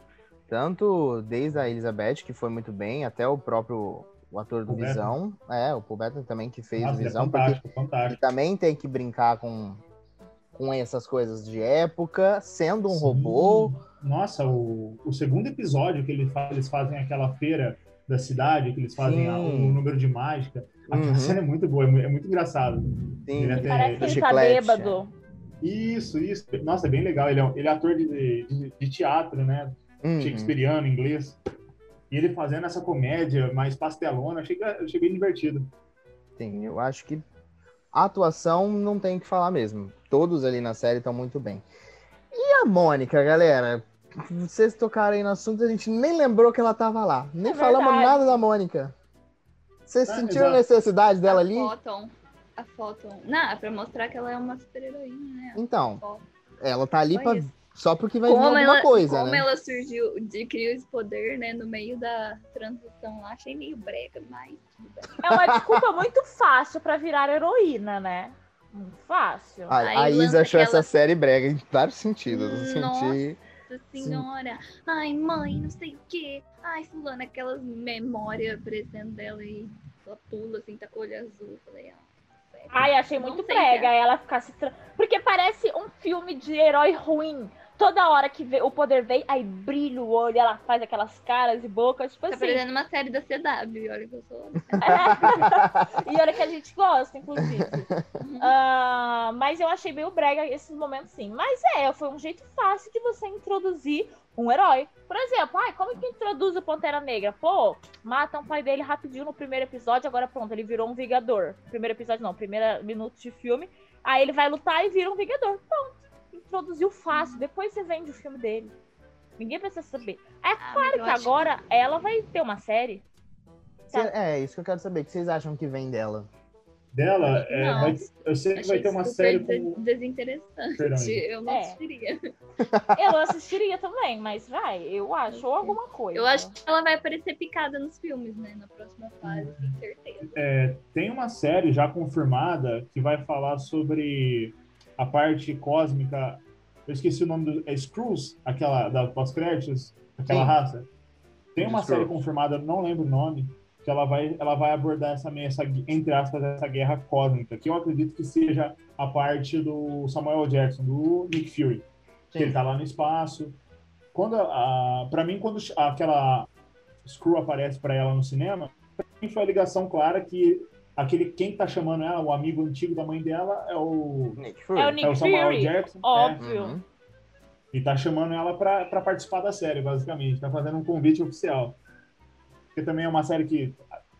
Tanto desde a Elizabeth, que foi muito bem, até o próprio o ator do o Visão. Beto. É, o Paul Bettany também que fez Nossa, o é Visão. É fantástico, porque fantástico. também tem que brincar com, com essas coisas de época, sendo um Sim. robô. Nossa, o, o segundo episódio que ele faz, eles fazem aquela feira da cidade, que eles fazem a, o número de mágica. Aquela uhum. cena é muito boa, é muito, é engraçado. Sim, ele até, parece que ele tá bêbado. Isso, isso. Nossa, é bem legal. Ele é, ele é ator de, de, de teatro, né? Uhum. Shakespeareano, inglês. E ele fazendo essa comédia mais pastelona, achei, achei bem divertido. Sim, eu acho que a atuação não tem o que falar mesmo. Todos ali na série estão muito bem. E a Mônica, galera? Vocês tocaram aí no assunto, a gente nem lembrou que ela tava lá. Nem É falamos verdade. nada da Mônica. Vocês Ah, sentiram a necessidade dela a ali? Foto, a foto. Não, é pra mostrar que ela é uma super heroína, né? Então, ela tá ali isso. Só porque vai vir Como, alguma ela, coisa, como né? ela surgiu, adquiriu esse poder, né, no meio da transição lá, achei meio brega, mas tudo bem. É uma desculpa muito fácil pra virar heroína, né? Muito fácil. A, Aí a Isa achou aquela- essa série brega em vários sentidos. Eu Nossa. senti. Nossa senhora, ai mãe, não sei o quê. Ai, fulano, aquelas memórias aparecendo dela e ela pula assim, tá com o olho azul. Falei, ah? Ai, achei muito prega cara. ela ficar se. Tra... Porque parece um filme de herói ruim. Toda hora que vê- o poder vem, aí brilha o olho, ela faz aquelas caras e bocas, tipo Tá assim. parecendo uma série da CW, olha que eu sou. e olha que a gente gosta, inclusive. Ah, mas eu achei meio brega esses momentos, sim. Mas é, foi um jeito fácil de você introduzir um herói. Por exemplo, ai, como que introduz o Pantera Negra? Pô, matam o pai dele rapidinho no primeiro episódio, agora pronto, ele virou um Vingador. Primeiro episódio não, primeiro minuto de filme. Aí ele vai lutar e vira um Vingador. Pronto. Introduziu fácil. Depois você vende o filme dele. Ninguém precisa saber. É Ah, claro que agora ela vai ter uma série. Cê- É, isso que eu quero saber. O que vocês acham que vem dela? Dela, é, vai- eu sei que vai ter uma série com. desinteressante. Perdão, eu não É. assistiria. Eu assistiria também, mas vai, eu acho, ou alguma coisa. Eu acho que ela vai aparecer picada nos filmes, né? Na próxima fase, com certeza. É, tem uma série já confirmada que vai falar sobre a parte cósmica. Eu esqueci o nome do. É Screws, aquela da pós-créditos, aquela Sim. raça. Tem uma série confirmada, não lembro o nome, que ela vai, ela vai abordar essa, essa, entre aspas, essa guerra cósmica, que eu acredito que seja a parte do Samuel Jackson, do Nick Fury. Que ele tá lá no espaço. Quando a, para mim, quando aquela Screw aparece para ela no cinema, pra mim foi a ligação clara que aquele quem tá chamando ela, o amigo antigo da mãe dela, é o, Nick Fury. É o é Nick o Samuel Fury, Jackson. é. óbvio. Uhum. E tá chamando ela pra pra participar da série, basicamente. Tá fazendo um convite oficial. Porque também é uma série que,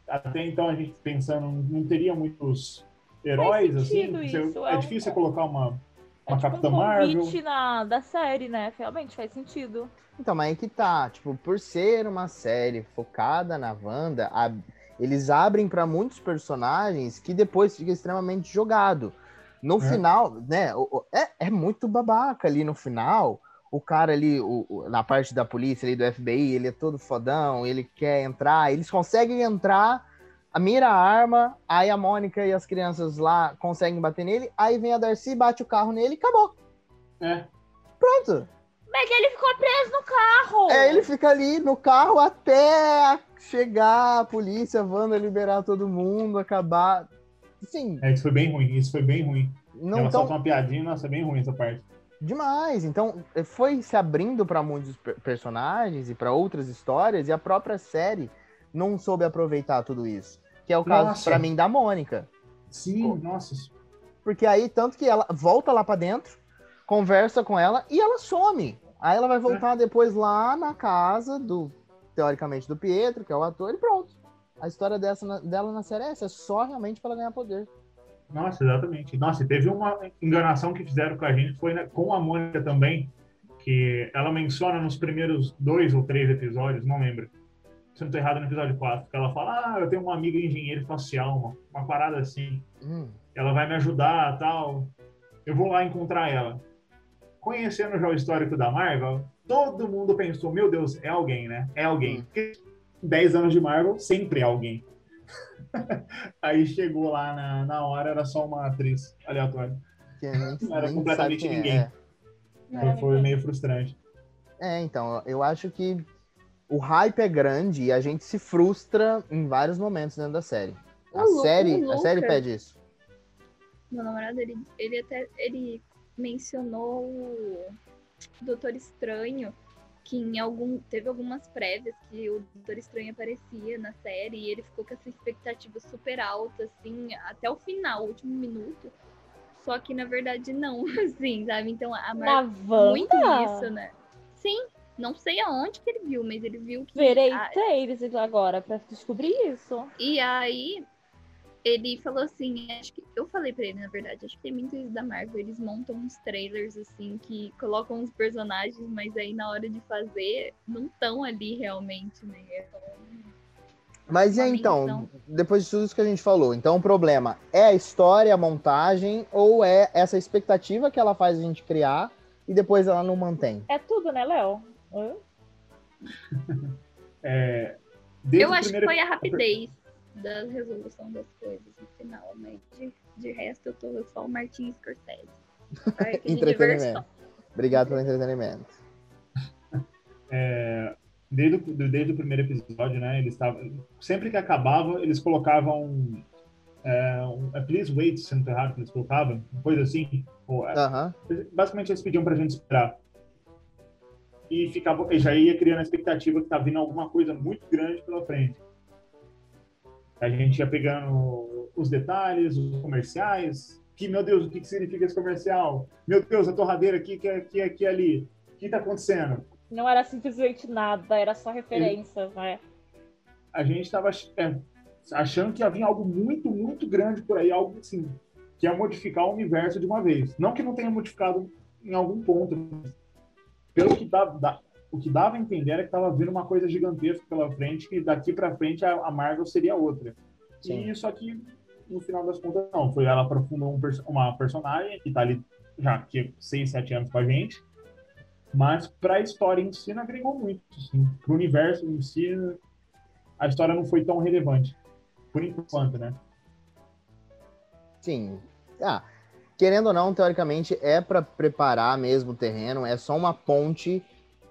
até então, a gente pensando, não teria muitos heróis, assim. Você- é, é um- difícil você colocar uma, É uma tipo Capitã um Marvel. convite na, da série, né? Realmente faz sentido. Então, mas aí que tá. Tipo, por ser uma série focada na Wanda, a- eles abrem pra muitos personagens que depois fica extremamente jogado. No É. final, né? É, é muito babaca ali no final. O cara ali, o- o- na parte da polícia ali do FBI, ele é todo fodão, ele quer entrar, eles conseguem entrar, a mira a arma, aí a Mônica e as crianças lá conseguem bater nele, aí vem a Darcy, bate o carro nele e acabou. É, Pronto. Mas ele ficou preso no carro! É, ele fica ali no carro até chegar a polícia, a Wanda liberar todo mundo, acabar. Sim, é, isso foi bem ruim. Isso foi bem ruim. não ela tão solta uma piadinha, nossa, é bem ruim essa parte. demais. Então, foi se abrindo para muitos per- personagens e para outras histórias, e a própria série não soube aproveitar tudo isso. Que é o caso, para mim, da Mônica. Sim, Pô. nossa. Porque aí, tanto que ela volta lá pra dentro, conversa com ela e ela some. Aí ela vai voltar depois lá na casa do, teoricamente, do Pietro, que é o ator, e pronto. A história dessa, dela na série é essa, é só realmente pra ela ganhar poder. Nossa, exatamente. Nossa, e teve uma enganação que fizeram com a gente, foi né, com a Mônica também, que ela menciona nos primeiros dois ou três episódios, não lembro. Se não tô errado, no episódio 4, que ela fala, ah, eu tenho uma amiga engenheira espacial, uma, uma parada assim, Hum, ela vai me ajudar, tal. Eu vou lá encontrar ela. Conhecendo já o histórico da Marvel, todo mundo pensou, meu Deus, é alguém, né? É alguém. Hum. Porque 10 anos de Marvel, sempre é alguém. Aí chegou lá na, na hora, era só uma atriz aleatória. que nem, Não era nem completamente quem ninguém. É. Foi, foi meio frustrante. É, então, eu acho que o hype é grande e a gente se frustra em vários momentos dentro da série. A série, a série pede isso. Meu namorado, ele, ele até ele mencionou Doutor Estranho, que em algum. Teve algumas prévias que o Doutor Estranho aparecia na série e ele ficou com essa expectativa super alta, assim, até o final, o último minuto. Só que na verdade não, assim, sabe? Então a Marvel muito isso, né? Sim, não sei aonde que ele viu, mas ele viu que. Verei a- trailers agora pra descobrir isso. E aí ele falou assim, acho que eu falei pra ele, na verdade, acho que tem muito isso da Marvel, eles montam uns trailers assim que colocam os personagens, mas aí na hora de fazer não estão ali realmente, né? É só Mas e aí, então, depois de tudo isso que a gente falou, então o problema é a história, a montagem, ou é essa expectativa que ela faz a gente criar e depois ela não mantém? É tudo, né, Léo? É, Eu acho que primeiro- foi a rapidez da resolução das coisas no final, né? De, de resto, eu tô só o Martin Scorsese. Entretenimento. Obrigado pelo entretenimento. é, desde, o, desde o primeiro episódio, né? Eles estavam. Sempre que acabava, eles colocavam. É, um, é, Please wait, se não tô errado, que eles colocavam, uma coisa assim. Ou, é, Aham. basicamente eles pediam pra gente esperar. E ficava, e já ia criando a expectativa que tá vindo alguma coisa muito grande pela frente. A gente ia pegando os detalhes, os comerciais. Que, meu Deus, o que, que significa esse comercial? Meu Deus, a torradeira aqui, que aqui, aqui, ali. O que tá acontecendo? Não era simplesmente nada, era só referência, né? A gente tava é, achando que havia algo muito, muito grande por aí, algo assim, que ia modificar o universo de uma vez. Não que não tenha modificado em algum ponto, mas pelo que dava, da- o que dava a entender era que estava vindo uma coisa gigantesca pela frente, que daqui para frente a, a Marvel seria outra. Sim. E isso aqui, no final das contas, não. Foi ela aprofundou um perso- uma personagem que está ali já aqui 6, 7 anos com a gente. Mas para a história em si não agregou muito. Assim. Para o universo em si, a história não foi tão relevante. Por enquanto, né? Sim. Ah, querendo ou não, teoricamente é pra preparar mesmo o terreno, é só uma ponte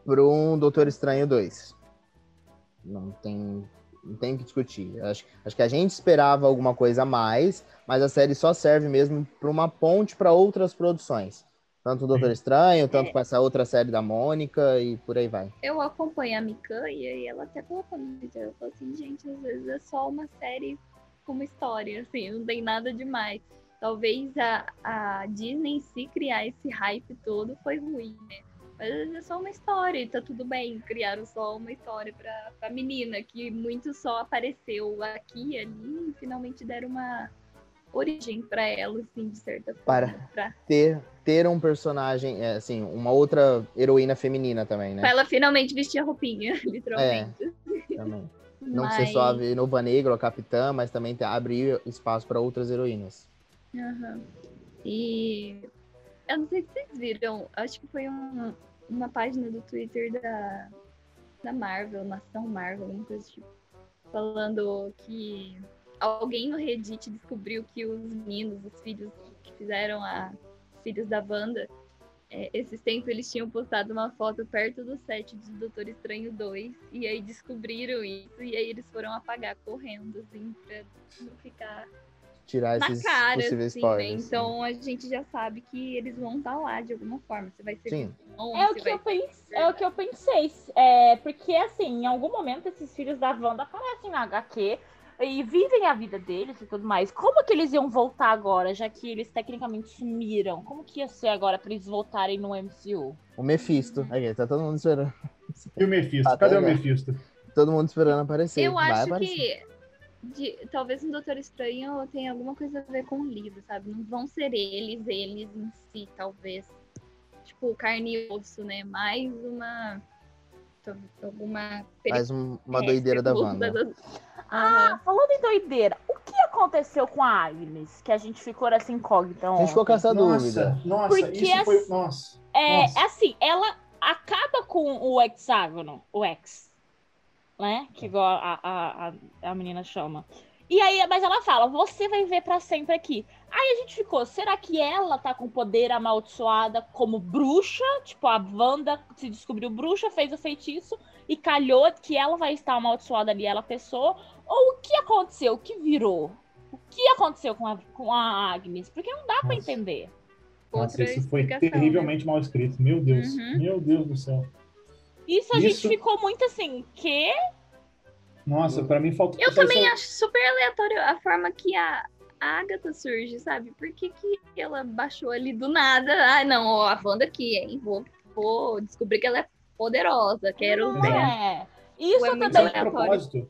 para um Doutor Estranho 2. Não tem, não tem o que discutir. Acho, acho que a gente esperava alguma coisa a mais, mas a série só serve mesmo para uma ponte para outras produções. Tanto o Doutor Estranho, tanto É. com essa outra série da Mônica e por aí vai. Eu acompanho a Mikan e aí ela até colocou no Twitter. Ela falou assim, gente, às vezes é só uma série com uma história, assim, não tem nada demais. Talvez a, a Disney em si criar esse hype todo foi ruim, né? Mas é só uma história e tá tudo bem. Criaram só uma história pra, pra menina, que muito só apareceu aqui e ali e finalmente deram uma origem pra ela, assim, de certa forma. Para. Pra, Ter, ter um personagem, é, assim, uma outra heroína feminina também, né? pra ela finalmente vestir a roupinha, literalmente. Também. Não Mas- ser só a Viúva Negra a Capitã, mas também abrir espaço para outras heroínas. Aham. E eu não sei se vocês viram, acho que foi um- uma página do Twitter da, da Marvel, Nação Marvel, alguma coisa tipo, falando que alguém no Reddit descobriu que os meninos, os filhos que fizeram a os filhos da Wanda, é, esses tempos eles tinham postado uma foto perto do set de Doutor Estranho 2, e aí descobriram isso, e aí eles foram apagar correndo, assim, pra não ficar Tirar na esses cara, possíveis assim, né? spoilers. Então a gente já sabe que eles vão estar lá de alguma forma. Se vai ser Sim. vilão, É o que eu pensei, é o que eu pensei. É, porque assim, em algum momento esses filhos da Wanda aparecem na HQ e vivem a vida deles e tudo mais. Como que eles iam voltar agora, já que eles tecnicamente sumiram? Como que ia ser agora pra eles voltarem no MCU? O Mephisto. Aqui, tá todo mundo esperando. E o Mephisto? Ah, Cadê tá o legal. Mephisto? Todo mundo esperando aparecer. Eu Vai acho aparecer. que de- talvez um Doutor Estranho tenha alguma coisa a ver com o livro, sabe? Não vão ser eles, eles em si, talvez. Tipo, carne e osso, né? Mais uma. Alguma. Mais um- uma É, doideira da periculoso Wanda. das- Ah, Aham. falando em doideira, o que aconteceu com a Agnes? Que a gente ficou assim incógnita A gente ficou com essa dúvida. Nossa, nossa, Porque isso as- foi. Nossa. É, Nossa. assim, ela acaba com o hexágono, o X, né? Que igual a, a, a, a menina chama. E aí, mas ela fala, você vai ver pra sempre aqui. Aí a gente ficou, será que ela tá com poder amaldiçoada como bruxa? Tipo, a Wanda se descobriu bruxa, fez o feitiço e calhou que ela vai estar amaldiçoada ali, ela pessoa. Ou o que aconteceu? O que virou? O que aconteceu com a, com a Agnes? Porque não dá pra Nossa. entender. Nossa, Outra isso foi né? terrivelmente mal escrito. Meu Deus. Uhum. Meu Deus do céu. Isso a Isso- gente ficou muito assim, que Nossa, pra mim faltou. Eu também só- acho super aleatório a forma que a a Agatha surge, sabe? Por que, que ela baixou ali do nada? Ah, não, ó, a Wanda aqui, hein? Vou, vou descobrir que ela é poderosa, quero ver. é. Isso é muito também. Isso aleatório.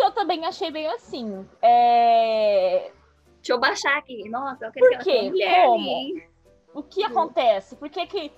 eu também achei meio assim. É... Deixa eu baixar aqui. Nossa, eu quero Por que ela Como? ali. O que acontece? Por que que.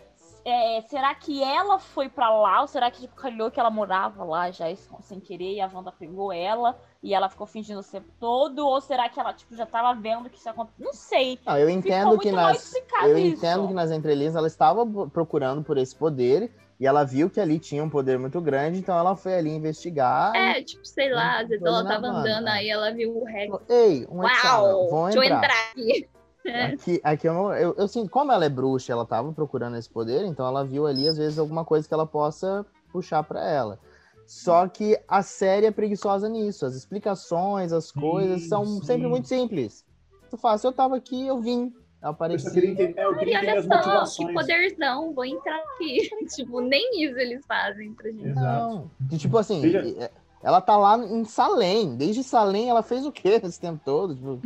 É, será que ela foi pra lá? Ou será que tipo, calhou que ela morava lá já sem querer e a Wanda pegou ela e ela ficou fingindo o tempo todo? Ou será que ela tipo, já tava vendo que isso aconteceu? Não sei. Não, eu entendo que nas eu isso. entendo que nas entrelinhas ela estava procurando por esse poder e ela viu que ali tinha um poder muito grande, então ela foi ali investigar. É, tipo, sei lá, às vezes ela tava andando, aí ela viu o Rex. e Ei, um Uau! Deixa eu entrar aqui. É. Aqui, aqui eu, não, eu, eu sinto, como ela é bruxa, ela tava procurando esse poder, então ela viu ali, às vezes, alguma coisa que ela possa puxar pra ela. Só que a série é preguiçosa nisso. As explicações, as coisas Sim, são sim. sempre muito simples. Tu fala, se eu tava aqui, eu vim. Eu Eu apareci. só queria entender, é, eu queria entender olha as só, que motivações. poderzão, vou entrar aqui. tipo, nem isso eles fazem pra gente. Exato. Não. Tipo assim, Veja- e- ela tá lá em Salem. Desde Salem ela fez o quê esse tempo todo? Tipo,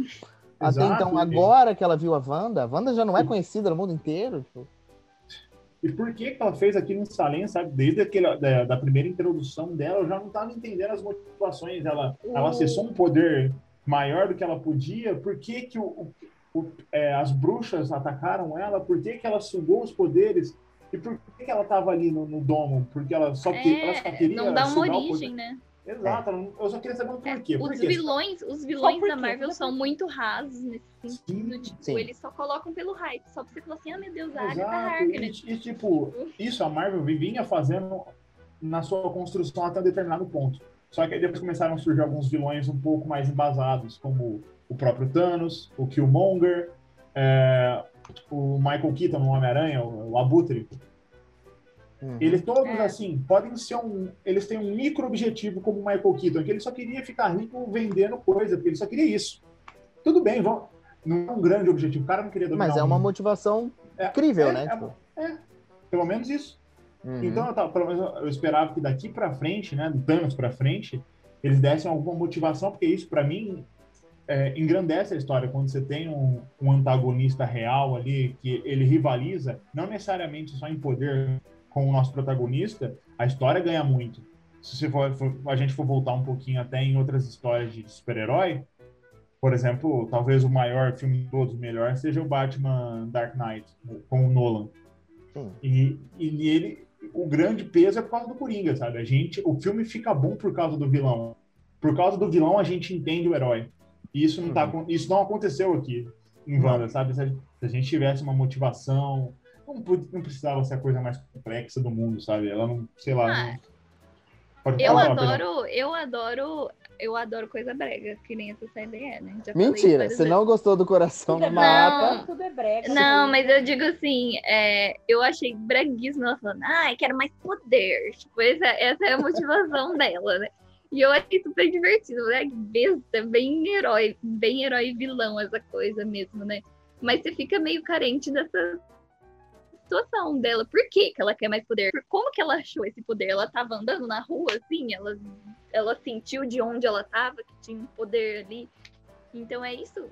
até Exato, então, agora que ela viu a Wanda, a Wanda já não é conhecida no mundo inteiro. tipo. E por que, que ela fez aquilo em Salem, sabe? Desde aquele, da, da primeira introdução dela, eu já não estava entendendo as motivações. Ela, ela acessou um poder maior do que ela podia. Por que, que o, o- o- é, as bruxas atacaram ela? Por que, que ela sugou os poderes? E por que, que ela estava ali no, no domo? Porque ela só, que, ela só É, queria não dá uma origem, né? Exato, eu não- eu só queria saber o É, porquê. Por os quê? vilões, os vilões por da? Marvel são muito rasos nesse sentido. Sim, Tipo, sim. eles só colocam pelo hype, só pra você falar assim, ah, meu Deus, a Agatha. Harkness. E, e, tipo, isso a Marvel vinha fazendo na sua construção até um determinado ponto. Só que aí depois começaram a surgir alguns vilões um pouco mais embasados, como o próprio Thanos, o Killmonger, é, o Michael Keaton no Homem-Aranha, o, o Abutre. Uhum. Eles todos, É. assim, podem ser um. Eles têm um micro objetivo como o Michael Keaton, que ele só queria ficar rico vendendo coisa, porque ele só queria isso. Tudo bem, vão, não é um grande objetivo. O cara não queria dominar Mas é uma mundo. motivação É, incrível, é, né? é, Tipo, é, pelo menos isso. uhum. Então, eu tava- pelo menos eu esperava que daqui pra frente, né, do Thanos pra frente, eles dessem alguma motivação, porque isso, pra mim, é, engrandece a história. Quando você tem um, um antagonista real ali, que ele rivaliza, não necessariamente só em poder com o nosso protagonista, a história ganha muito. Se for, for- a gente for voltar um pouquinho até em outras histórias de super-herói, por exemplo, talvez o maior filme de todos, o melhor, seja o Batman Dark Knight, com o Nolan. Sim. E, e nele, o grande peso é por causa do Coringa, sabe? A gente, o filme fica bom por causa do vilão. Por causa do vilão, a gente entende o herói. E isso não, tá, Uhum. isso não aconteceu aqui em Wanda, sabe? Se a gente tivesse uma motivação, não, não precisava ser a coisa mais complexa do mundo, sabe? Ela não, sei lá. Ah, não- Pode Eu pode falar, adoro, eu adoro, eu adoro coisa brega, que nem essa série é, né? Já Mentira, você não gostou do coração é da mata. brega, tudo é brega. Não, mas eu digo assim, é, eu achei breguíssimo ela falando, ai, quero mais poder. Tipo, essa, essa é a motivação dela, né? E eu achei super divertido, né? Besta, bem herói, bem herói vilão essa coisa mesmo, né? Mas você fica meio carente dessa situação dela. Por que, que ela quer mais poder? Por como que ela achou esse poder? Ela tava andando na rua, assim, ela, ela sentiu de onde ela tava, que tinha um poder ali. Então é isso.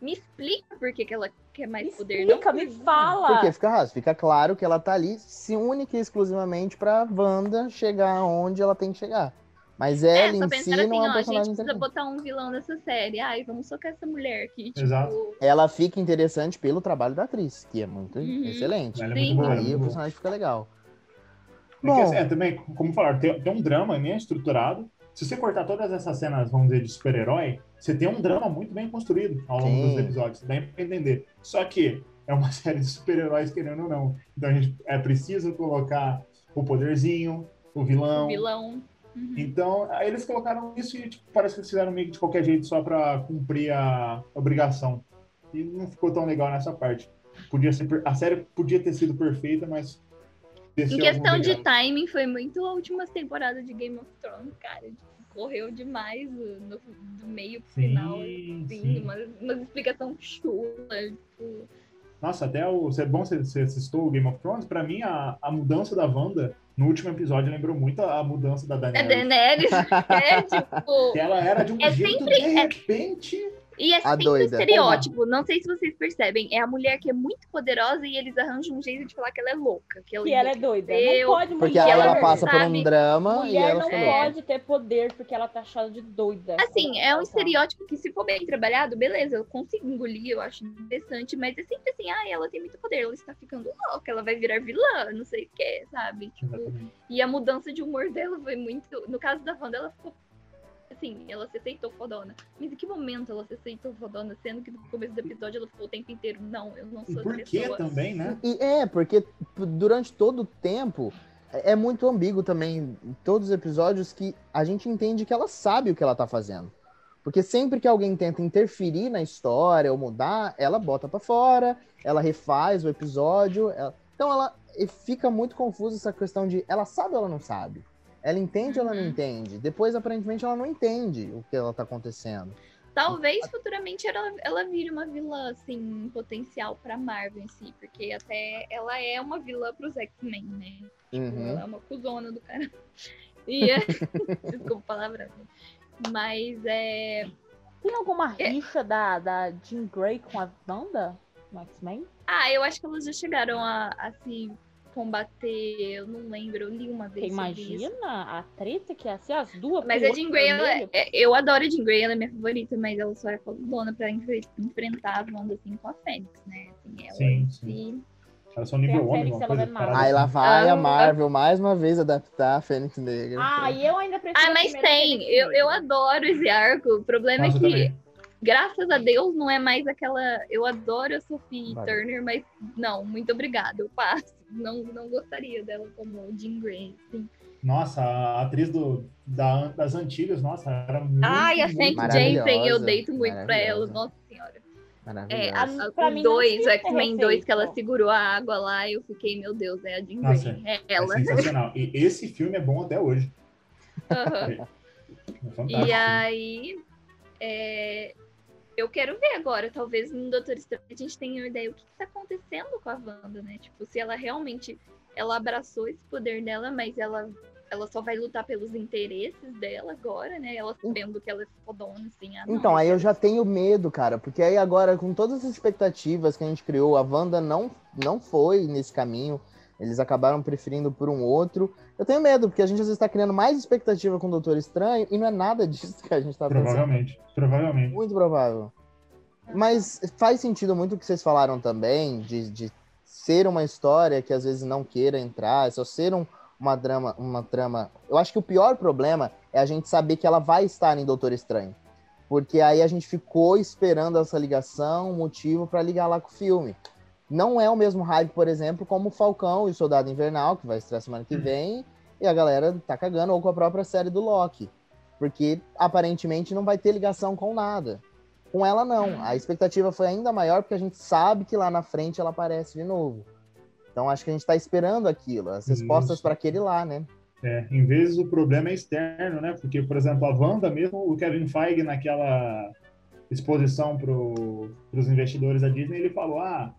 Me explica por que, que ela quer mais Me poder. explica, não me fala. Porque fica raso, fica claro que ela tá ali se única e exclusivamente pra Wanda chegar onde ela tem que chegar. Mas É, ela só em si pensando assim, não é um ó, a gente personagem precisa botar um vilão nessa série. Ai, vamos socar essa mulher aqui. Tipo, Exato. Ela fica interessante pelo trabalho da atriz, que é muito Uhum. excelente. Ela é muito boa, é Aí muito o boa. personagem fica legal. É, Bom. assim, é, também, como falaram, tem, tem um drama nem é estruturado. Se você cortar todas essas cenas, vamos dizer, de super-herói, você tem um drama muito bem construído ao longo Sim. dos episódios. Dá pra entender. Só que é uma série de super-heróis, querendo ou não. Então a gente é preciso colocar o poderzinho, o vilão. vilão. Uhum. Então, aí eles colocaram isso e tipo, parece que eles fizeram meio que de qualquer jeito só pra cumprir a obrigação. E não ficou tão legal nessa parte. Podia ser, a série podia ter sido perfeita, mas. Em questão de timing, foi muito a última temporada de Game of Thrones, cara. Correu demais no, do meio pro Sim, final. Assim, sim. uma, uma explicação chula. Tipo, Nossa, até o. É bom você, você assistiu o Game of Thrones. Pra mim, a, a mudança da Wanda no último episódio lembrou muito a, a mudança da é Daenerys. Daenerys. é tipo. Que ela era de um É jeito, sempre- de é- repente. E é A sempre doida. um estereótipo, não sei se vocês percebem. É a mulher que é muito poderosa e eles arranjam um jeito de falar que ela é louca. Que ela, Que ela é doida. Não pode Porque mulher, aí ela ela passa por um sabe- drama e mulher ela não falou. É. pode ter poder porque ela tá achada de doida. Assim, é um Então, estereótipo que, se for bem trabalhado, beleza, eu consigo engolir, eu acho interessante, mas é sempre assim, ah, ela tem muito poder, ela está ficando louca, ela vai virar vilã, não sei o que, sabe? Tipo, e a mudança de humor dela foi muito. No caso da Wanda, ela ficou. Assim, ela se aceitou fodona. Mas em que momento ela se aceitou fodona? Sendo que no começo do episódio ela ficou o tempo inteiro, não, eu não E sou por essa que pessoa. também, né? E é, porque durante todo o tempo é é muito ambíguo também em todos os episódios que a gente entende que ela sabe o que ela tá fazendo. Porque sempre que alguém tenta interferir na história ou mudar, ela bota pra fora, ela refaz o episódio. ela- Então ela e fica muito confusa essa questão de ela sabe ou ela não sabe. Ela entende ou ela não Uhum. entende. Depois, aparentemente, ela não entende o que ela tá acontecendo. Talvez futuramente ela, ela vire uma vilã, assim, potencial pra Marvel em si, porque até ela é uma vilã pros X-Men, né? Uhum. Ela é uma cuzona do cara. E é... Desculpa a palavra. Mas é. Tem alguma É. rixa da, da Jean Grey com a Wanda no X-Men? Ah, eu acho que elas já chegaram a, a se combater. Eu não lembro, eu li uma vez. Você sobre isso. imagina a treta que ia ser as duas? Mas a Jean Grey, ela vermelho? é- eu adoro a Jean Grey, ela é minha favorita, mas ela só é fodona pra enfre- enfrentar a Wanda assim com a Fênix, né? Assim, ela Sim, em sim. si- Elas são nível a homem, uma ela coisa vai parada Aí lá assim. vai a Ah, Marvel mais uma vez adaptar a Fênix Negra. Ah, e eu ainda prefiro. Ah, a mas tem. Eu, eu adoro esse arco. O problema Nossa, é que, graças a Deus, não é mais aquela. Eu adoro a Sophie Vai. Turner, mas não, muito obrigada. Eu passo. Não, não gostaria dela como Jean Grey. assim. Nossa, a atriz do, da- das antigas, nossa, era muito. Ai, a Hank Jason, eu deito muito pra ela. Nossa senhora. É, a, a, Pra o mim não 2, o X-Men 2, que ela segurou a água lá, eu fiquei, meu Deus, é a Jean Nossa, Grey. É É ela. sensacional. E esse filme é bom até hoje. Aham. É. E aí, é, eu quero ver agora, talvez no Doutor Estranho a gente tenha uma ideia o que está acontecendo com a Wanda, né? Tipo, se ela realmente ela abraçou esse poder dela, mas ela, ela só vai lutar pelos interesses dela agora, né? Ela sabendo que ela é fodona, assim. Ah, Então, aí eu já tenho medo, cara, porque aí agora, com todas as expectativas que a gente criou, a Wanda não, não foi nesse caminho, eles acabaram preferindo por um outro. Eu tenho medo, porque a gente às vezes tá criando mais expectativa com o Doutor Estranho e não é nada disso que a gente tá pensando. Provavelmente. Provavelmente. Muito provável. Mas faz sentido muito o que vocês falaram também, de, de ser uma história que às vezes não queira entrar, é só ser um- uma, drama, uma trama. Eu acho que o pior problema é a gente saber que ela vai estar em Doutor Estranho. Porque aí a gente ficou esperando essa ligação, um motivo para ligar lá com o filme. Não é o mesmo hype, por exemplo, como o Falcão e o Soldado Invernal, que vai estrear semana que vem, e a galera tá cagando, ou com a própria série do Loki. Porque aparentemente não vai ter ligação com nada. Com ela, não. A expectativa foi ainda maior porque a gente sabe que lá na frente ela aparece de novo. Então acho que a gente tá esperando aquilo, as respostas para aquele lá, né? É, em vezes o problema é externo, né? Porque, por exemplo, a Wanda mesmo, o Kevin Feige naquela exposição para os investidores da Disney, ele falou, ah,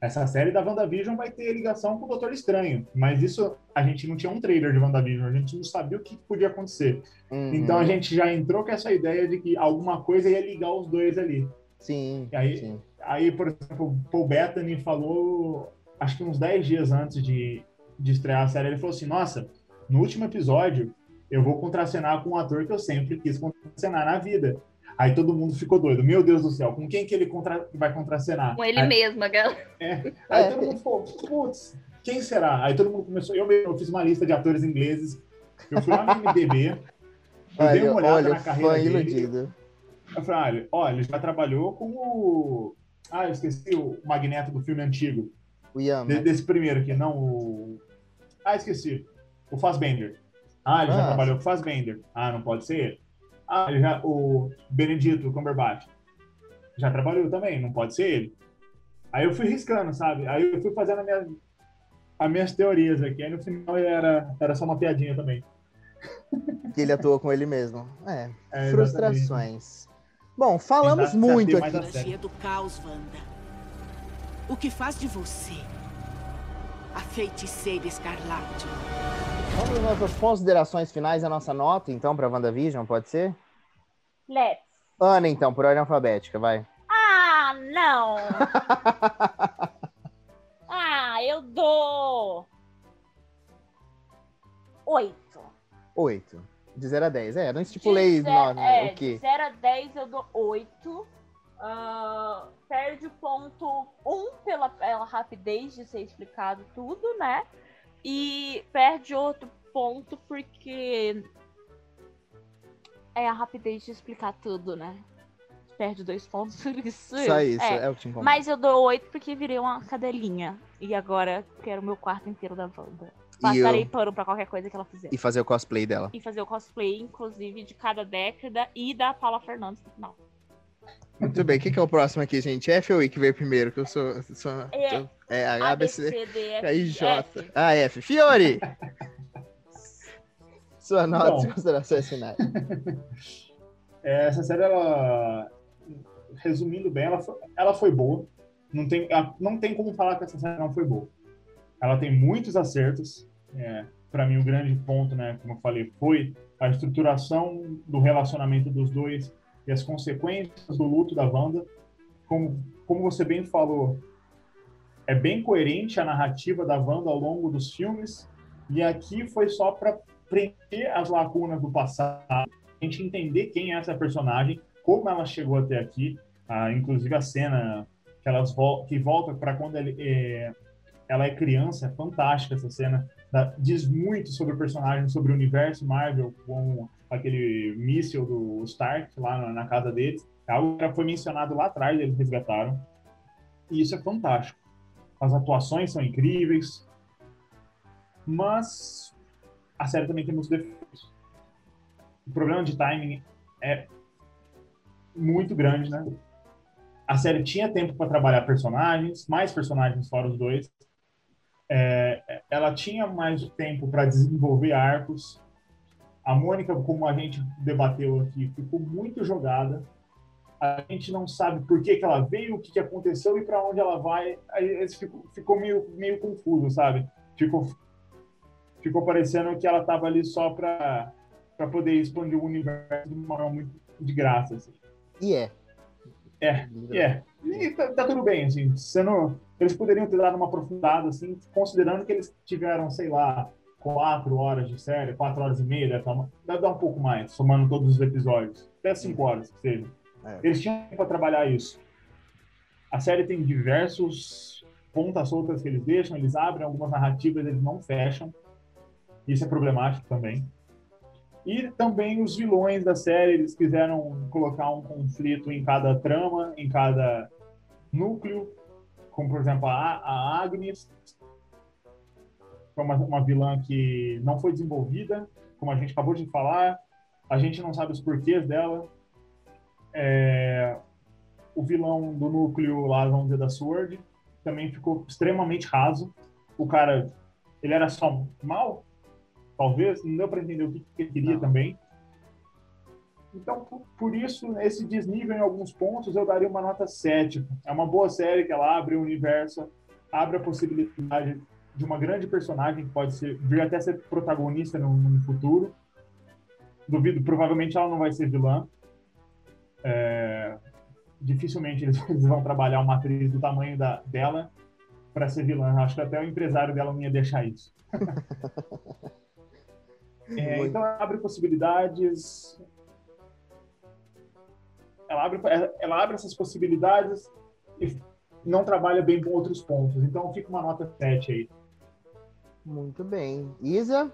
essa série da WandaVision vai ter ligação com o Doutor Estranho. Mas isso, a gente não tinha um trailer de WandaVision, a gente não sabia o que podia acontecer. Uhum. Então a gente já entrou com essa ideia de que alguma coisa ia ligar os dois ali. Sim, E aí- sim. Aí, por exemplo, o Paul Bettany falou, acho que uns 10 dias antes de, de estrear a série, ele falou assim: Nossa, no último episódio eu vou contracenar com um ator que eu sempre quis contracenar na vida. Aí todo mundo ficou doido. Meu Deus do céu, com quem que ele contra- vai contracenar? Com ele aí, mesmo, a galera. Aí É. todo mundo ficou, putz, quem será? Aí todo mundo começou. Eu mesmo eu fiz uma lista de atores ingleses. Eu fui lá no MDB. Eu dei Olha, uma olhada olha, na carreira dele. iludido. Eu falei, olha, ele já trabalhou com o. Ah, eu esqueci o Magneto do filme antigo. O Ian, De- né? desse primeiro aqui, não o. Ah, esqueci. O Fassbender. Ah, ele já Ah. trabalhou com o Fassbender. Ah, não pode ser ele. Ah, já. O Benedito Cumberbatch. Já trabalhou também, não pode ser ele. Aí eu fui riscando, sabe? Aí eu fui fazendo a minha, as minhas teorias aqui. Aí no final era, era só uma piadinha também. que ele atuou com ele mesmo. É, É, frustrações. Bom, falamos se muito aqui. do caos, Wanda. O que faz de você a feiticeira escarlate? Vamos às nossas considerações finais, a nossa nota, então, para WandaVision, pode ser? Let's. Ana, então, por ordem alfabética, vai. Ah, não! ah, eu dou. Oito. Oito. De 0 a 10. É, não estipulei De nove, é, o quê? De 0 a 10 eu dou 8. Ah, perde o ponto 1 pela, pela rapidez de ser explicado tudo, né? E perde outro ponto porque é a rapidez de explicar tudo, né? Perde dois pontos por isso. Só isso, É. é, o que incomoda. Mas eu dou 8 porque virei uma cadelinha. E agora quero o meu quarto inteiro da Wanda. E, eu- Passarei pano pra qualquer coisa que ela fizer e fazer o cosplay dela. e fazer o cosplay, inclusive, de cada década e da Paula Fernandes no final. Muito bem, o que, que é o próximo aqui, gente? F ou I que veio primeiro? Que eu sou. sou É. é A, B, B, C, D, F, J. F. Ah, F. Fiore! Sua nota Bom. de considerações finais. É, essa série, ela, resumindo bem, ela foi, ela foi boa. Não tem, ela- não tem como falar que essa série não foi boa. Ela tem muitos acertos. É, para mim, o grande ponto, né, como eu falei, foi a estruturação do relacionamento dos dois e as consequências do luto da Wanda. Como, como você bem falou, é bem coerente a narrativa da Wanda ao longo dos filmes. E aqui foi só para preencher as lacunas do passado a gente entender quem é essa personagem, como ela chegou até aqui, ah, inclusive a cena que elas que volta para quando ele, é, ela é criança, é fantástica essa cena, Dá- diz muito sobre o personagem, sobre o universo Marvel, aquele míssil do Stark lá na, casa deles, É algo que foi mencionado lá atrás, eles resgataram, e isso é fantástico. As atuações são incríveis, mas a série também tem muitos defeitos o problema de timing é muito grande, né? A série tinha tempo para trabalhar personagens, mais personagens fora os dois. É, ela tinha mais tempo para desenvolver arcos. A Mônica, como a gente debateu aqui, ficou muito jogada. A gente não sabe por que, que ela veio, o que, que aconteceu e para onde ela vai. Aí ficou, ficou meio, meio confuso, sabe? Ficou, ficou parecendo que ela estava ali só para poder expandir o universo de uma forma muito de graça, assim. E é. É, é, e tá, tá tudo bem, assim, sendo, eles poderiam ter dado uma aprofundada, assim, considerando que eles tiveram, sei lá, quatro horas de série, quatro horas e meia, deve dar, deve dar um pouco mais, somando todos os episódios, até cinco horas, que seja. É. Eles tinham para trabalhar isso. A série tem diversos pontas soltas que eles deixam, eles abrem algumas narrativas, eles não fecham. Isso é problemático também. E também os vilões da série, eles quiseram colocar um conflito em cada trama, em cada núcleo, como por exemplo a, a Agnes, foi uma, uma vilã que não foi desenvolvida, como a gente acabou de falar, a gente não sabe os porquês dela. É, o vilão do núcleo lá, vamos dizer, da Sword, também ficou extremamente raso. O cara, ele era só mal, talvez, não deu para entender o que, que ele queria Não. também. Então, por, por isso, esse desnível em alguns pontos, eu daria uma nota 7. É uma boa série que ela abre o universo, abre a possibilidade de uma grande personagem que pode ser, vir até ser protagonista no, no futuro. Duvido, provavelmente ela não vai ser vilã. É, dificilmente eles, eles vão trabalhar uma atriz do tamanho da, dela para ser vilã. Acho que até o empresário dela não ia deixar isso. É, então ela abre possibilidades. Ela abre, ela abre essas possibilidades e não trabalha bem com outros pontos. Então fica uma nota 7 aí. Muito bem. Isa?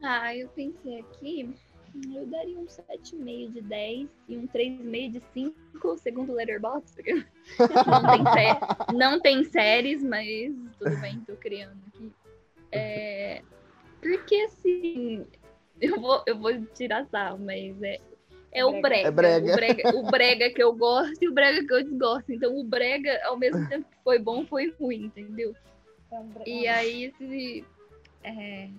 Ah, eu pensei aqui, eu daria um 7,5 de 10 e um 3,5 de 5, segundo o Letterboxd. Não tem, sé- não tem séries, mas tudo bem, tô criando aqui. É, porque assim, eu vou, eu vou tirar sarro, mas é, é o brega. É brega. O, brega o brega que eu gosto e o brega que eu desgosto. Então o brega, ao mesmo tempo que foi bom, foi ruim, entendeu? E aí esse. É,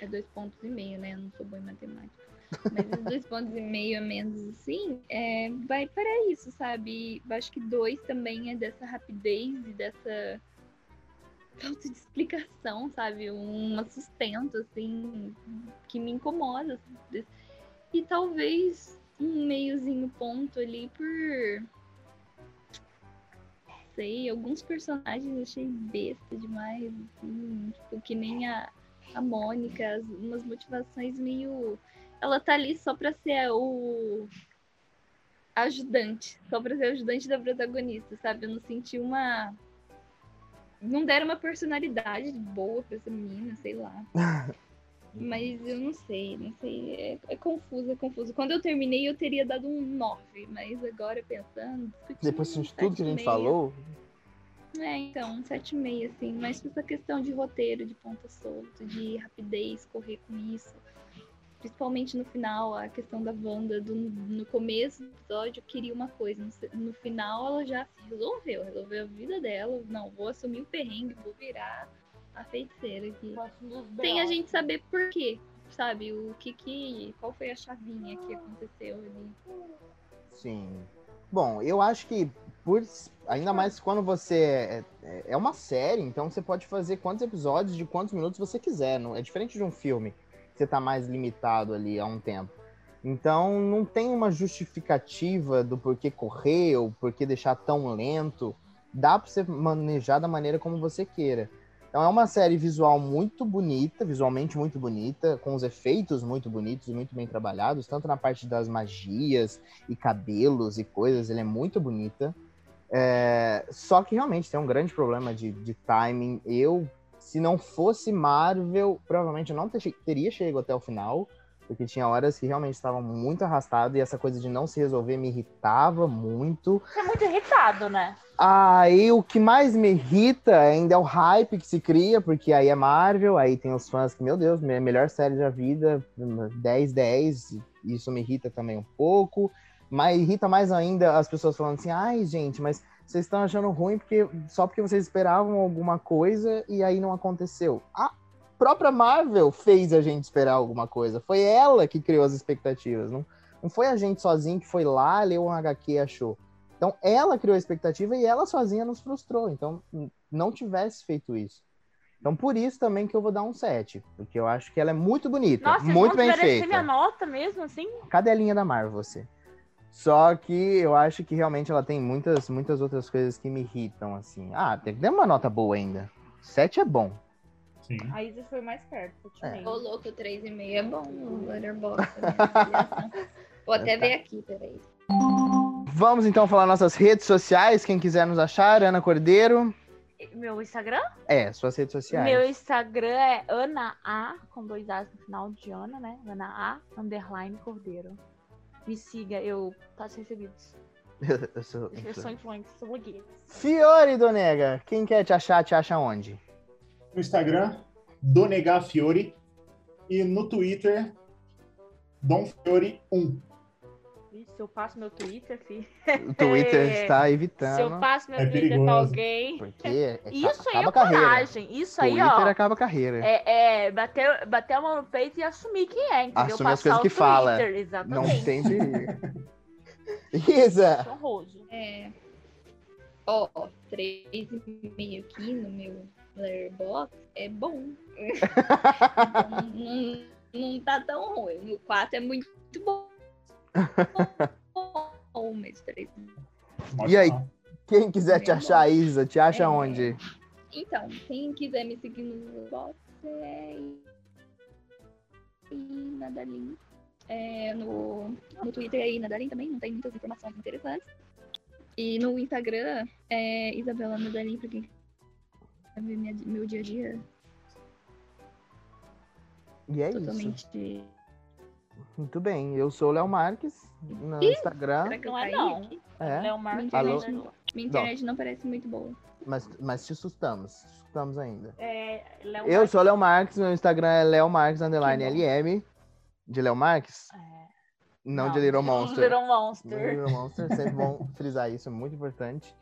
é dois pontos e meio, né? Eu não sou boa em matemática. Mas dois pontos e meio a menos assim, é, vai para isso, sabe? Eu acho que dois também é dessa rapidez e dessa falta de explicação, sabe? Um sustento, assim, que me incomoda. E talvez um meiozinho ponto ali por. Sei, alguns personagens eu achei besta demais. Assim, tipo, que nem a, a Mônica, as- umas motivações meio. Ela tá ali só pra ser o ajudante, só pra ser ajudante da protagonista, sabe? Eu não senti uma. Não deram uma personalidade boa pra essa menina, sei lá. Mas eu não sei, não sei. É, é confuso, é confuso. Quando eu terminei, eu teria dado um 9, mas agora pensando. Depois de tudo que a gente 7,5. falou, É, então, um 7,5, assim. Mas essa questão de roteiro, de ponta solta, de rapidez, correr com isso. Principalmente no final, a questão da Wanda, do, no começo do episódio, queria uma coisa. No, no final, ela já se resolveu. Resolveu a vida dela. Não, vou assumir o perrengue, vou virar a feiticeira aqui. Sem a gente saber por quê, sabe? O que que. Qual foi a chavinha que aconteceu ali. Sim. Bom, eu acho que por ainda mais quando você é, é uma série, então você pode fazer quantos episódios de quantos minutos você quiser, não é diferente de um filme. que Você tá mais limitado ali a um tempo. Então não tem uma justificativa do porquê correr ou porquê deixar tão lento. Dá para você manejar da maneira como você queira. Então é uma série visual muito bonita, visualmente muito bonita, com os efeitos muito bonitos muito bem trabalhados, tanto na parte das magias e cabelos e coisas, ele é muito bonita. É, Só que realmente tem um grande problema de, de timing. Eu, se não fosse Marvel, provavelmente eu não te- teria chegado até o final, porque tinha horas que realmente estavam muito arrastado e essa coisa de não se resolver me irritava muito. Você é muito irritado, né? Aí o que mais me irrita ainda é o hype que se cria, porque aí é Marvel, aí tem os fãs que, meu Deus, minha melhor série da vida, 10, 10, isso me irrita também um pouco. Mas irrita mais ainda as pessoas falando assim, ai, gente, mas vocês estão achando ruim porque só porque vocês esperavam alguma coisa e aí não aconteceu. A própria Marvel fez a gente esperar alguma coisa. Foi ela que criou as expectativas. Não, não foi a gente sozinho que foi lá, leu um HQ e achou. Então, ela criou a expectativa e ela sozinha nos frustrou. Então, não tivesse feito isso. Então, por isso também que eu vou dar um 7. Porque eu acho que ela é muito bonita, Nossa, muito bem feita. minha nota mesmo, assim? Cadelinha da Marvel, você. Só que eu acho que realmente ela tem muitas, muitas outras coisas que me irritam, assim. Ah, tem que dar uma nota boa ainda. 7 é bom. Sim. A Isis foi mais perto, É. Ô, louco, 3,5 é bom no Letterboxd. né? Avaliação. Vou até Tá. ver aqui, peraí. Vamos então falar nossas redes sociais. Quem quiser nos achar, Ana Cordeiro. Meu Instagram? É, suas redes sociais. Meu Instagram é Ana A, com dois As no final de Ana, né? Ana A, underline Cordeiro. Me siga, eu faço recebidos. Eu sou- Eu sou influencer, sou blogueira. Fiore Donega, quem quer te achar, te acha onde? No Instagram, Donegar Fiore. E no Twitter, Dom Fiore 1. Ih, Se eu passo meu Twitter, fi. O Twitter está Se eu evitando. passo meu É Twitter pra perigoso. alguém. Porque é- Isso aí é a carreira. coragem. Isso aí, Twitter ó. acaba a carreira. É, é bater, bater a mão no peito e assumir quem é, entendeu? Assumir as coisas que fala. Twitter, Não Exatamente. tem perigo. Isa, Honroso. É. Ó, 3,5 aqui no meu Letterboxd é bom. Então, não, não tá tão ruim. O 4 é muito bom. Bom, mas 3 E aí? quem quiser te Bem achar, Isa, te acha É. onde? Então, quem quiser me seguir no box é Inadalim. É, no, no Twitter é Inadalim também, não tem muitas informações interessantes. E no Instagram é Isabela Nadalim, pra quem quer ver minha- meu dia a dia E é isso. totalmente. Muito bem. Eu sou o Léo Marques no Instagram. Será que eu Não é não. É, Léo Marques. Alô? né? Minha internet não parece muito boa. mas, mas te assustamos. Te assustamos ainda. É, Léo Eu Marques. sou o Léo Marques, meu Instagram é Léo Marques underline. LM. De Léo Marques? É, Não, de Little Monster. Little Monster. Little Monster, sempre bom frisar isso, é muito importante.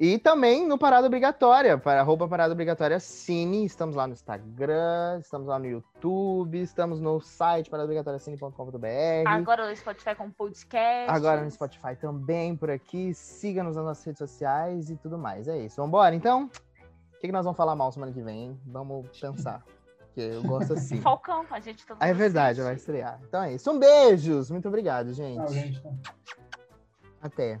E também no Parada Obrigatória, para arroba Parada Obrigatória Cine. Estamos lá no Instagram, estamos lá no YouTube, estamos no site paradaobrigatoriacine.com.br. Agora no Spotify com podcast. Agora no Spotify também, por aqui. Siga-nos nas nossas redes sociais e tudo mais. É isso. Vambora, então? O que, que nós vamos falar mal semana que vem, hein? Vamos pensar. porque eu gosto assim. Falcão, a gente todo Ah, é verdade, vai estrear. Então é isso. Um beijos. Muito obrigado, gente. Tchau, gente. Até.